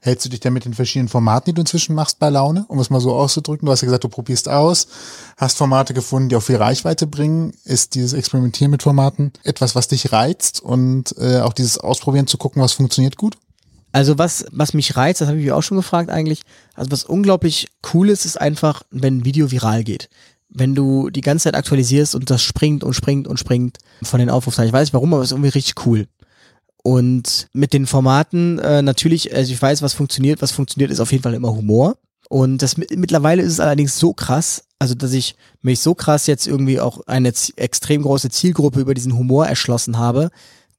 Hältst du dich denn mit den verschiedenen Formaten, die du inzwischen machst, bei Laune, um es mal so auszudrücken? Du hast ja gesagt, du probierst aus, hast Formate gefunden, die auch viel Reichweite bringen. Ist dieses Experimentieren mit Formaten etwas, was dich reizt und äh, auch dieses Ausprobieren zu gucken, was funktioniert gut? Also was, was mich reizt, das habe ich mich auch schon gefragt eigentlich, also was unglaublich cool ist, ist einfach, wenn ein Video viral geht. Wenn du die ganze Zeit aktualisierst und das springt und springt und springt von den Aufrufzahlen. Ich weiß nicht warum, aber es ist irgendwie richtig cool. Und mit den Formaten äh, natürlich, also ich weiß, was funktioniert, was funktioniert, ist auf jeden Fall immer Humor. Und das mit- mittlerweile ist es allerdings so krass, also dass ich mich so krass jetzt irgendwie auch eine extrem große Zielgruppe über diesen Humor erschlossen habe,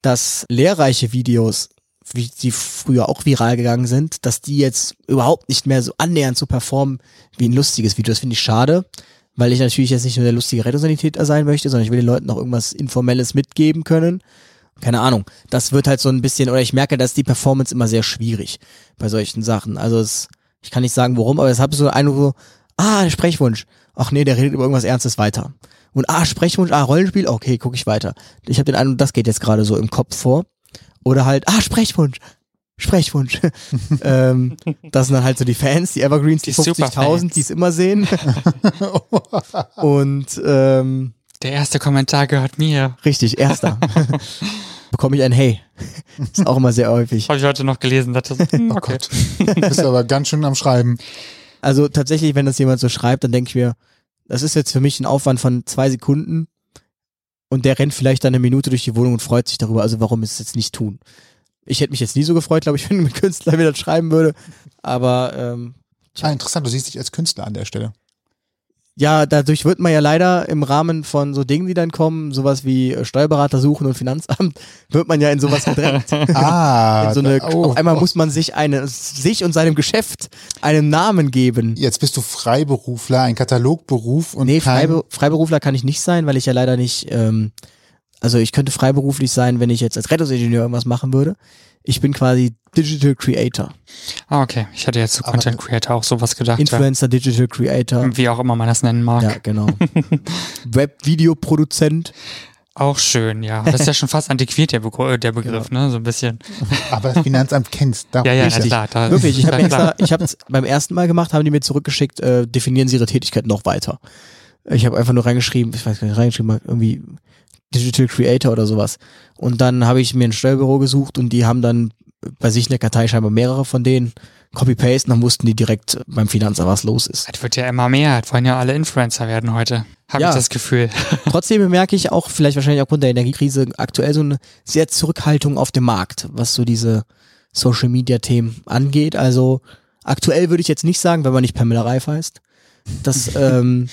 dass lehrreiche Videos, wie die früher auch viral gegangen sind, dass die jetzt überhaupt nicht mehr so annähernd so performen wie ein lustiges Video. Das finde ich schade, weil ich natürlich jetzt nicht nur der lustige Rettungssanitäter sein möchte, sondern ich will den Leuten auch irgendwas Informelles mitgeben können. Keine Ahnung. Das wird halt so ein bisschen, oder ich merke, dass die Performance immer sehr schwierig bei solchen Sachen. Also es, ich kann nicht sagen warum, aber es habe so einen so, ah, Sprechwunsch. Ach nee, der redet über irgendwas Ernstes weiter. Und ah, Sprechwunsch, ah, Rollenspiel, okay, gucke ich weiter. Ich habe den Eindruck, das geht jetzt gerade so im Kopf vor. Oder halt, ah, Sprechwunsch, Sprechwunsch. ähm, das sind dann halt so die Fans, die Evergreens, die, Die 50.000, Superfans. die es immer sehen. Und ähm, Der erste Kommentar gehört mir. richtig, erster. Bekomme ich ein Hey. Ist auch immer sehr häufig. Habe ich heute noch gelesen. Dachte, hm, Oh okay. Gott. Du bist aber ganz schön am Schreiben. Also tatsächlich, wenn das jemand so schreibt, dann denke ich mir, das ist jetzt für mich ein Aufwand von zwei Sekunden und der rennt vielleicht dann eine Minute durch die Wohnung und freut sich darüber. Also warum ist es jetzt nicht tun? Ich hätte mich jetzt nie so gefreut, glaube ich, wenn ein Künstler mir das schreiben würde. Aber ähm, Ah, interessant, du siehst dich als Künstler an der Stelle. Ja, dadurch wird man ja leider im Rahmen von so Dingen, die dann kommen, sowas wie äh, Steuerberater suchen und Finanzamt, wird man ja in sowas gedrängt. Ah, in so eine, oh, auf einmal muss man sich eine, sich und seinem Geschäft einen Namen geben. Jetzt bist du Freiberufler, ein Katalogberuf und Nee, kein, Freibe Freiberufler kann ich nicht sein, weil ich ja leider nicht, ähm, also ich könnte freiberuflich sein, wenn ich jetzt als Rettungsingenieur irgendwas machen würde. Ich bin quasi Digital Creator, Ah, okay. Ich hatte jetzt zu Aber- Content Creator auch sowas gedacht. Influencer, Digital Creator. Ja. Wie auch immer man das nennen mag. Ja, genau. Web-Videoproduzent. Auch schön, ja. Das ist ja schon fast antiquiert, der, Begr der Begriff, ne? So ein bisschen. aber das Finanzamt kennst. darum Ja, ja, na klar. Da, Wirklich, ich habe extra, ich habe beim ersten Mal gemacht, haben die mir zurückgeschickt, äh, definieren Sie Ihre Tätigkeit noch weiter. Ich habe einfach nur reingeschrieben, ich weiß gar nicht, reingeschrieben, irgendwie Digital Creator oder sowas. Und dann habe ich mir ein Steuerbüro gesucht und die haben dann bei sich in der Kartei scheinbar mehrere von denen. Copy-Paste, und dann wussten die direkt beim Finanzamt, was los ist. Es wird ja immer mehr. Es wollen ja alle Influencer werden heute. Habe Ja. ich das Gefühl. Trotzdem bemerke ich auch, vielleicht wahrscheinlich aufgrund der Energiekrise, aktuell so eine sehr Zurückhaltung auf dem Markt, was so diese Social Media Themen angeht. Also aktuell würde ich jetzt nicht sagen, wenn man nicht Pamela Reif heißt, dass ähm,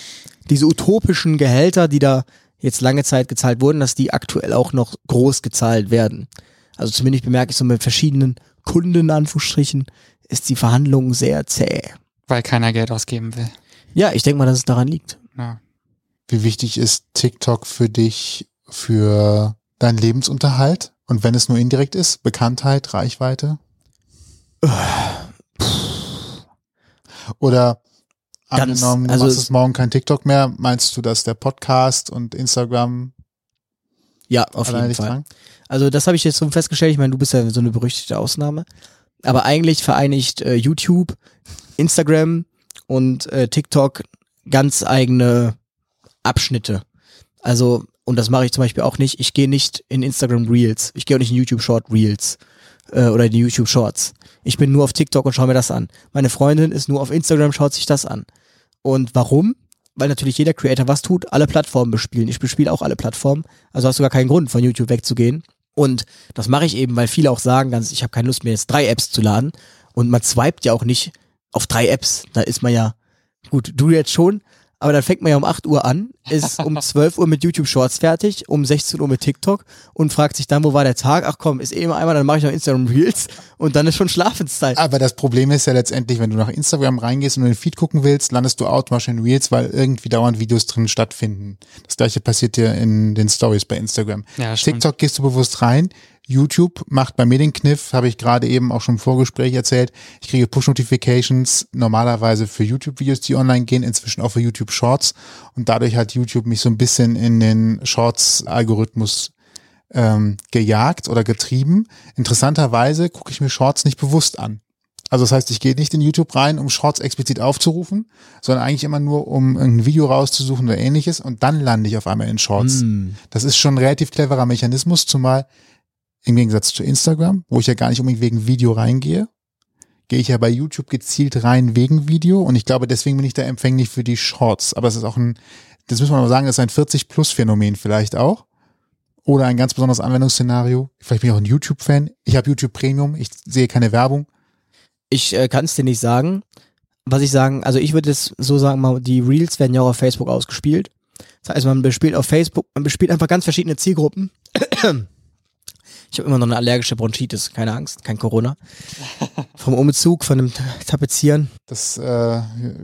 diese utopischen Gehälter, die da jetzt lange Zeit gezahlt wurden, dass die aktuell auch noch groß gezahlt werden. Also zumindest bemerke ich so mit verschiedenen Kunden, in Anführungsstrichen, ist die Verhandlung sehr zäh. Weil keiner Geld ausgeben will. Ja, ich denke mal, dass es daran liegt. Ja. Wie wichtig ist TikTok für dich, für deinen Lebensunterhalt? Und wenn es nur indirekt ist, Bekanntheit, Reichweite? Oder Ganz- angenommen, du also machst es- morgen kein TikTok mehr, meinst du, dass der Podcast und Instagram Ja, auf jeden Fall. dran? Also das habe ich jetzt so festgestellt. Ich meine, du bist ja so eine berüchtigte Ausnahme. Aber eigentlich vereinigt äh, YouTube, Instagram und äh, TikTok ganz eigene Abschnitte. Also, und das mache ich zum Beispiel auch nicht. Ich gehe nicht in Instagram Reels. Ich gehe auch nicht in YouTube Short Reels äh, oder in YouTube Shorts. Ich bin nur auf TikTok und schaue mir das an. Meine Freundin ist nur auf Instagram, schaut sich das an. Und warum? Weil natürlich jeder Creator was tut, alle Plattformen bespielen. Ich bespiele auch alle Plattformen. Also hast du gar keinen Grund, von YouTube wegzugehen. Und das mache ich eben, weil viele auch sagen, ganz, ich habe keine Lust mehr, jetzt drei Apps zu laden. Und man swiped ja auch nicht auf drei Apps. Da ist man ja, gut, du jetzt schon, aber dann fängt man ja um 8 Uhr an, ist um 12 Uhr mit YouTube Shorts fertig, um 16 Uhr mit TikTok und fragt sich dann, wo war der Tag? Ach komm, ist eh immer einmal, dann mache ich noch Instagram Reels und dann ist schon Schlafenszeit. Aber das Problem ist ja letztendlich, wenn du nach Instagram reingehst und den Feed gucken willst, landest du automatisch in Reels, weil irgendwie dauernd Videos drin stattfinden. Das gleiche passiert dir in den Stories bei Instagram. Ja. TikTok gehst du bewusst rein. YouTube macht bei mir den Kniff, habe ich gerade eben auch schon im Vorgespräch erzählt. Ich kriege Push-Notifications normalerweise für YouTube-Videos, die online gehen, inzwischen auch für YouTube Shorts. Und dadurch hat YouTube mich so ein bisschen in den Shorts-Algorithmus ähm, gejagt oder getrieben. Interessanterweise gucke ich mir Shorts nicht bewusst an. Also das heißt, ich gehe nicht in YouTube rein, um Shorts explizit aufzurufen, sondern eigentlich immer nur, um ein Video rauszusuchen oder ähnliches und dann lande ich auf einmal in Shorts. Hm. Das ist schon ein relativ cleverer Mechanismus, zumal im Gegensatz zu Instagram, wo ich ja gar nicht unbedingt wegen Video reingehe, gehe ich ja bei YouTube gezielt rein wegen Video und ich glaube, deswegen bin ich da empfänglich für die Shorts. Aber es ist auch ein, das muss man mal sagen, das ist ein 40-Plus-Phänomen vielleicht auch. Oder ein ganz besonderes Anwendungsszenario. Vielleicht bin ich auch ein YouTube-Fan. Ich habe YouTube Premium, ich sehe keine Werbung. Ich äh, kann es dir nicht sagen. Was ich sagen, also ich würde es so sagen, mal, die Reels werden ja auch auf Facebook ausgespielt. Das heißt, man bespielt auf Facebook, man bespielt einfach ganz verschiedene Zielgruppen. Ich habe immer noch eine allergische Bronchitis, keine Angst, kein Corona. Vom Umzug, von dem Tapezieren. Das, äh,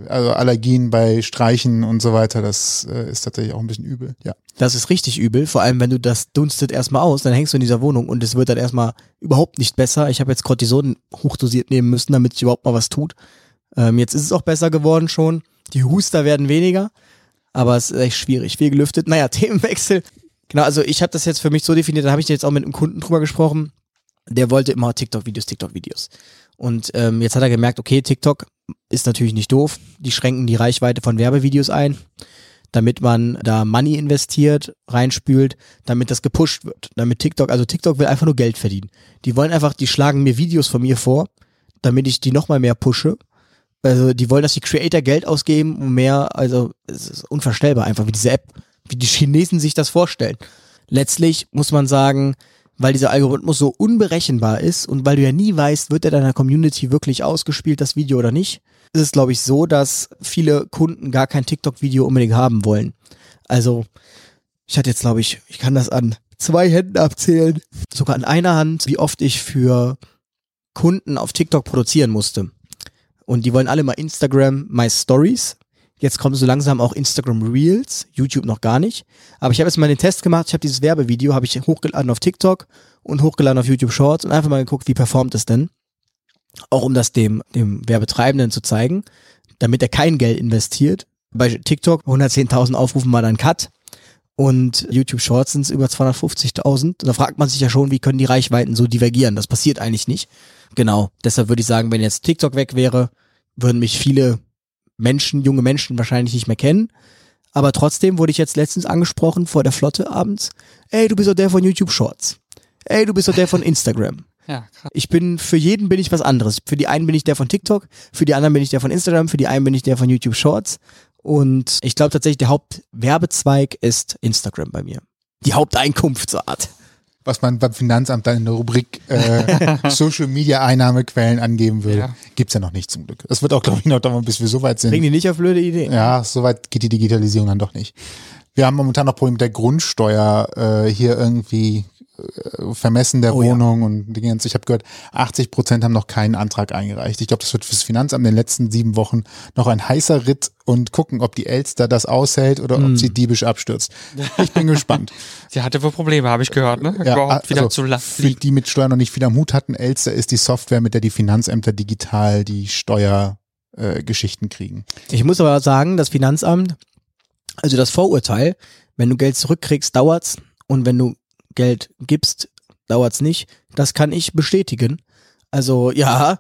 also Allergien bei Streichen und so weiter, das äh, ist tatsächlich auch ein bisschen übel. Ja. Das ist richtig übel, vor allem wenn du das dunstet erstmal aus, dann hängst du in dieser Wohnung und es wird dann erstmal überhaupt nicht besser. Ich habe jetzt Cortison hochdosiert nehmen müssen, damit sich überhaupt mal was tut. Ähm, jetzt ist es auch besser geworden schon. Die Huster werden weniger, Aber es ist echt schwierig, viel gelüftet. Naja, Themenwechsel. Genau, also ich habe das jetzt für mich so definiert, da habe ich jetzt auch mit einem Kunden drüber gesprochen. Der wollte immer TikTok-Videos, TikTok-Videos. Und ähm, jetzt hat er gemerkt, okay, TikTok ist natürlich nicht doof. Die schränken die Reichweite von Werbevideos ein, damit man da Money investiert, reinspült, damit das gepusht wird. Damit TikTok, also TikTok will einfach nur Geld verdienen. Die wollen einfach, die schlagen mir Videos von mir vor, damit ich die nochmal mehr pushe. Also die wollen, dass die Creator Geld ausgeben, um mehr, also es ist unvorstellbar einfach, wie diese App, wie die Chinesen sich das vorstellen. Letztlich muss man sagen, weil dieser Algorithmus so unberechenbar ist und weil du ja nie weißt, wird er deiner Community wirklich ausgespielt, das Video oder nicht, ist es, glaube ich, so, dass viele Kunden gar kein TikTok-Video unbedingt haben wollen. Also, ich hatte jetzt, glaube ich, ich kann das an zwei Händen abzählen, sogar an einer Hand, wie oft ich für Kunden auf TikTok produzieren musste. Und die wollen alle mal Instagram My Stories. Jetzt kommen so langsam auch Instagram Reels, YouTube noch gar nicht. Aber ich habe jetzt mal den Test gemacht. Ich habe dieses Werbevideo, habe ich hochgeladen auf TikTok und hochgeladen auf YouTube Shorts und einfach mal geguckt, wie performt es denn. Auch um das dem, dem Werbetreibenden zu zeigen, damit er kein Geld investiert. Bei TikTok 110.000 Aufrufen war dann Cut und YouTube Shorts sind es über 250.000. Da fragt man sich ja schon, wie können die Reichweiten so divergieren? Das passiert eigentlich nicht. Genau. Deshalb würde ich sagen, wenn jetzt TikTok weg wäre, würden mich viele Menschen, junge Menschen wahrscheinlich nicht mehr kennen. Aber trotzdem wurde ich jetzt letztens angesprochen vor der Flotte abends. Ey, du bist doch der von YouTube Shorts. Ey, du bist doch der von Instagram. Ja, krass. Ich bin, für jeden bin ich was anderes. Für die einen bin ich der von TikTok, für die anderen bin ich der von Instagram, für die einen bin ich der von YouTube Shorts. Und ich glaube tatsächlich, der Hauptwerbezweig ist Instagram bei mir. Die Haupteinkunftsart. Was man beim Finanzamt dann in der Rubrik äh, Social Media Einnahmequellen angeben würde. Ja. Gibt's ja noch nicht zum Glück. Es wird auch, glaube ich, noch dauern, bis wir so weit sind. Bringen die nicht auf blöde Ideen. Ja, so weit geht die Digitalisierung dann doch nicht. Wir haben momentan noch Probleme mit der Grundsteuer äh, hier irgendwie Vermessen der Oh ja. Wohnung und die ganze, ich habe gehört, 80 Prozent haben noch keinen Antrag eingereicht. Ich glaube, das wird fürs Finanzamt in den letzten sieben Wochen noch ein heißer Ritt und gucken, ob die Elster das aushält oder Hm. ob sie diebisch abstürzt. Ich bin gespannt. Sie hatte wohl Probleme, habe ich gehört, ne? Ja, Überhaupt wieder also zu la- für die mit Steuern noch nicht viel am Hut hatten, Elster ist die Software, mit der die Finanzämter digital die Steuergeschichten äh, kriegen. Ich muss aber sagen, das Finanzamt, also das Vorurteil, wenn du Geld zurückkriegst, dauert's und wenn du Geld gibst, dauert's nicht. Das kann ich bestätigen. Also ja,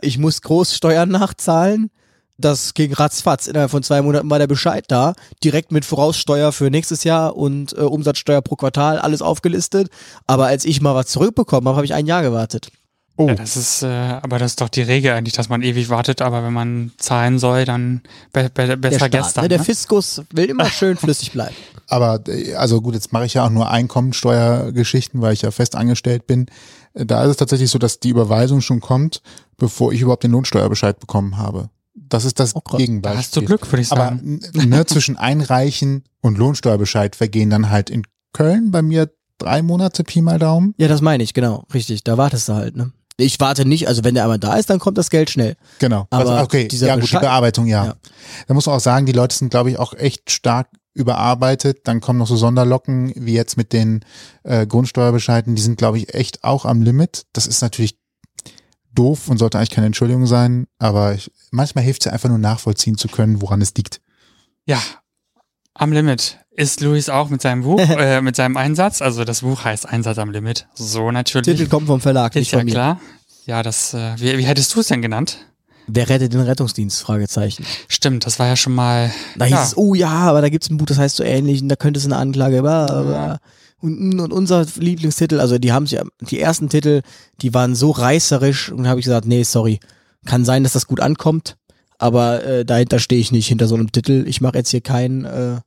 ich muss Großsteuern nachzahlen. Das ging ratzfatz. Innerhalb von zwei Monaten war der Bescheid da. Direkt mit Voraussteuer für nächstes Jahr und äh, Umsatzsteuer pro Quartal, alles aufgelistet. Aber als ich mal was zurückbekommen habe, habe ich ein Jahr gewartet. Oh, Ja, das ist, äh, aber das ist doch die Regel eigentlich, dass man ewig wartet, aber wenn man zahlen soll, dann be be Der besser Staat, gestern. ne? Der ne? Fiskus will immer schön flüssig bleiben. Aber äh, also gut, jetzt mache ich ja auch nur Einkommensteuergeschichten, weil ich ja fest angestellt bin. Äh, Da ist es tatsächlich so, dass die Überweisung schon kommt, bevor ich überhaupt den Lohnsteuerbescheid bekommen habe. Das ist das Oh krass. Gegenbeispiel. Da hast du Glück, würde ich Aber sagen. n- ne, zwischen Einreichen und Lohnsteuerbescheid vergehen dann halt in Köln bei mir drei Monate Pi mal Daumen. Ja, das meine ich, genau. Richtig. Da wartest du halt, ne? Ich warte nicht, also wenn der einmal da ist, dann kommt das Geld schnell. Genau. Aber also, okay, dieser ja gut, die Bescheid- Bearbeitung, ja. Ja. Da muss man auch sagen, die Leute sind, glaube ich, auch echt stark überarbeitet. Dann kommen noch so Sonderlocken, wie jetzt mit den äh, Grundsteuerbescheiden, die sind, glaube ich, echt auch am Limit. Das ist natürlich doof und sollte eigentlich keine Entschuldigung sein, aber ich, manchmal hilft es ja einfach nur nachvollziehen zu können, woran es liegt. Ja, am Limit ist Luis auch mit seinem Buch, äh, mit seinem Einsatz. Also das Buch heißt Einsatz am Limit. So natürlich. Titel kommt vom Verlag, ist nicht ja von mir. klar. Ja, das, äh, wie, wie hättest du es denn genannt? Wer rettet den Rettungsdienst? Fragezeichen. Stimmt, das war ja schon mal. Da hieß ja. es, oh ja, aber da gibt's ein Buch, das heißt so ähnlich und da könnte es eine Anklage. Bla, bla. Und, und unser Lieblingstitel, also die haben sich, die ersten Titel, die waren so reißerisch und habe ich gesagt, nee, sorry. Kann sein, dass das gut ankommt, aber äh, dahinter stehe ich nicht hinter so einem Titel. Ich mache jetzt hier keinen. Äh,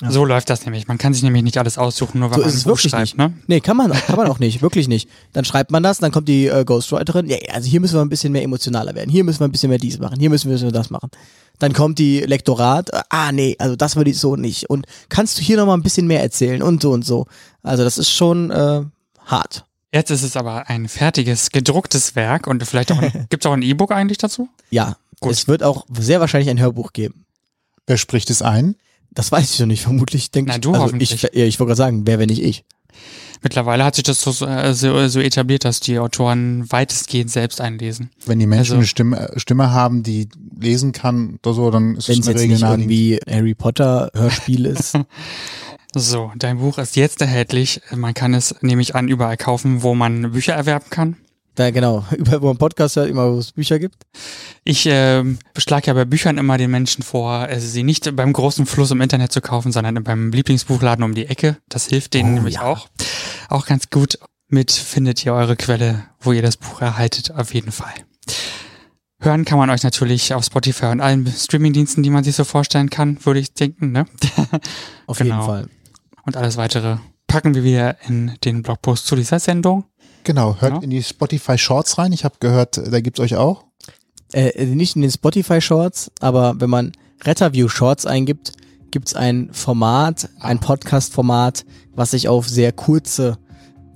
Ja. So läuft das nämlich. Man kann sich nämlich nicht alles aussuchen, nur weil So man ist es wirklich schreibt, nicht. ne? Nee, kann man, auch- kann man auch nicht, wirklich nicht. Dann schreibt man das, dann kommt die äh, Ghostwriterin, ja, ja, also hier müssen wir ein bisschen mehr emotionaler werden, hier müssen wir ein bisschen mehr dies machen, hier müssen wir das machen. Dann kommt die Lektorat, äh, ah nee, also das würde ich so nicht. Und kannst du hier nochmal ein bisschen mehr erzählen und so und so. Also das ist schon äh, hart. Jetzt ist es aber ein fertiges, gedrucktes Werk und vielleicht auch, ein- gibt's auch ein E-Book eigentlich dazu? Ja, Gut. es wird auch sehr wahrscheinlich ein Hörbuch geben. Wer spricht es ein? Das weiß ich noch nicht, vermutlich. Denk Na, ich, du also hoffentlich. ich, ja, ich wollte gerade sagen, wer, wenn nicht ich. Mittlerweile hat sich das so, so, so etabliert, dass die Autoren weitestgehend selbst einlesen. Wenn die Menschen Also- eine Stimme, Stimme haben, die lesen kann oder so, dann ist es eine jetzt Regel nicht irgendwie Harry Potter Hörspiel ist. So, dein Buch ist jetzt erhältlich. Man kann es, nehme ich an, überall kaufen, wo man Bücher erwerben kann. Da genau, überall wo man Podcast hört, immer wo es Bücher gibt. Ich ähm, schlage ja bei Büchern immer den Menschen vor, also sie nicht beim großen Fluss im Internet zu kaufen, sondern beim Lieblingsbuchladen um die Ecke. Das hilft denen Oh, nämlich ja. auch. Auch ganz gut. Mit findet ihr eure Quelle, wo ihr das Buch erhaltet, auf jeden Fall. Hören kann man euch natürlich auf Spotify und allen Streamingdiensten, die man sich so vorstellen kann, würde ich denken, ne? Auf Genau. jeden Fall. Und alles weitere packen wir wieder in den Blogpost zu dieser Sendung. Genau, hört Ja. in die Spotify Shorts rein. Ich habe gehört, da gibt's euch auch. Äh, nicht in den Spotify Shorts, aber wenn man Retterview Shorts eingibt, gibt's ein Format, ein Podcast-Format, was sich auf sehr kurze,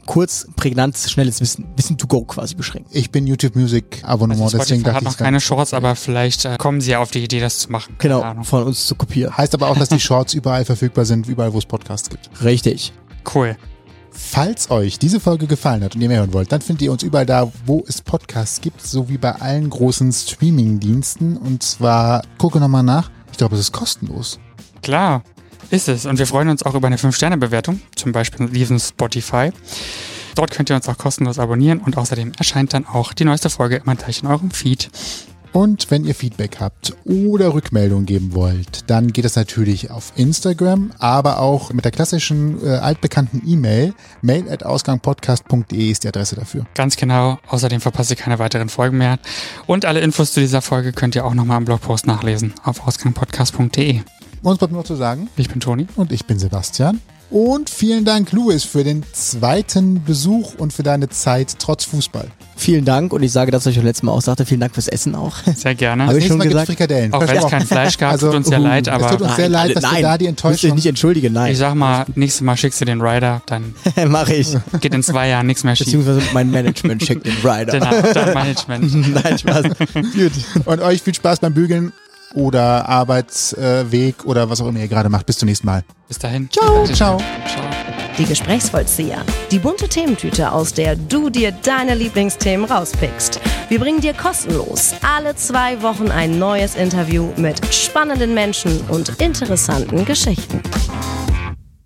kurz, prägnantes, schnelles Wissen, Wissen to go quasi beschränkt. Ich bin YouTube Music Abonnement, Also deswegen dachte hat ich noch keine Shorts, aber vielleicht äh, kommen sie ja auf die Idee, das zu machen. Keine Genau, Ahnung. von uns zu kopieren. Heißt aber auch, dass die Shorts überall verfügbar sind, überall wo es Podcasts gibt. Richtig. Cool. Falls euch diese Folge gefallen hat und ihr mehr hören wollt, dann findet ihr uns überall da, wo es Podcasts gibt, sowie bei allen großen Streaming-Diensten. Und zwar, gucke nochmal nach, ich glaube, es ist kostenlos. Klar, ist es. Und wir freuen uns auch über eine 5-Sterne-Bewertung, zum Beispiel in diesem Spotify. Dort könnt ihr uns auch kostenlos abonnieren und außerdem erscheint dann auch die neueste Folge immer gleich in eurem Feed. Und wenn ihr Feedback habt oder Rückmeldung geben wollt, dann geht es natürlich auf Instagram, aber auch mit der klassischen äh, altbekannten E-Mail. Mail at ausgangpodcast.de ist die Adresse dafür. Ganz genau. Außerdem verpasst ihr keine weiteren Folgen mehr. Und alle Infos zu dieser Folge könnt ihr auch nochmal im Blogpost nachlesen auf ausgangpodcast.de. Uns bleibt nur noch zu sagen, Ich bin Toni. und ich bin Sebastian. Und vielen Dank, Louis, für den zweiten Besuch und für deine Zeit trotz Fußball. Vielen Dank und ich sage das, was ich beim letzten Mal auch sagte, vielen Dank fürs Essen auch. Sehr gerne. Hab ich schon Mal gesagt? Frikadellen. auch wenn es kein Fleisch gab, Also, tut uns sehr uh, leid, es aber tut uns sehr leid, dass wir da die Enttäuschung... nicht entschuldigen, nein. ich sag mal, nächstes Mal schickst du den Rider, dann Mache ich. geht in zwei Jahren nichts mehr schief. Beziehungsweise mein Management schickt den Rider. Dein, dein Management. Nein, Spaß. Gut. Und euch viel Spaß beim Bügeln oder Arbeitsweg oder was auch immer ihr gerade macht. Bis zum nächsten Mal. Bis dahin. Ciao. Ciao. Ciao. Die Gesprächsvollzieher. Die bunte Thementüte, aus der du dir deine Lieblingsthemen rauspickst. Wir bringen dir kostenlos alle zwei Wochen ein neues Interview mit spannenden Menschen und interessanten Geschichten.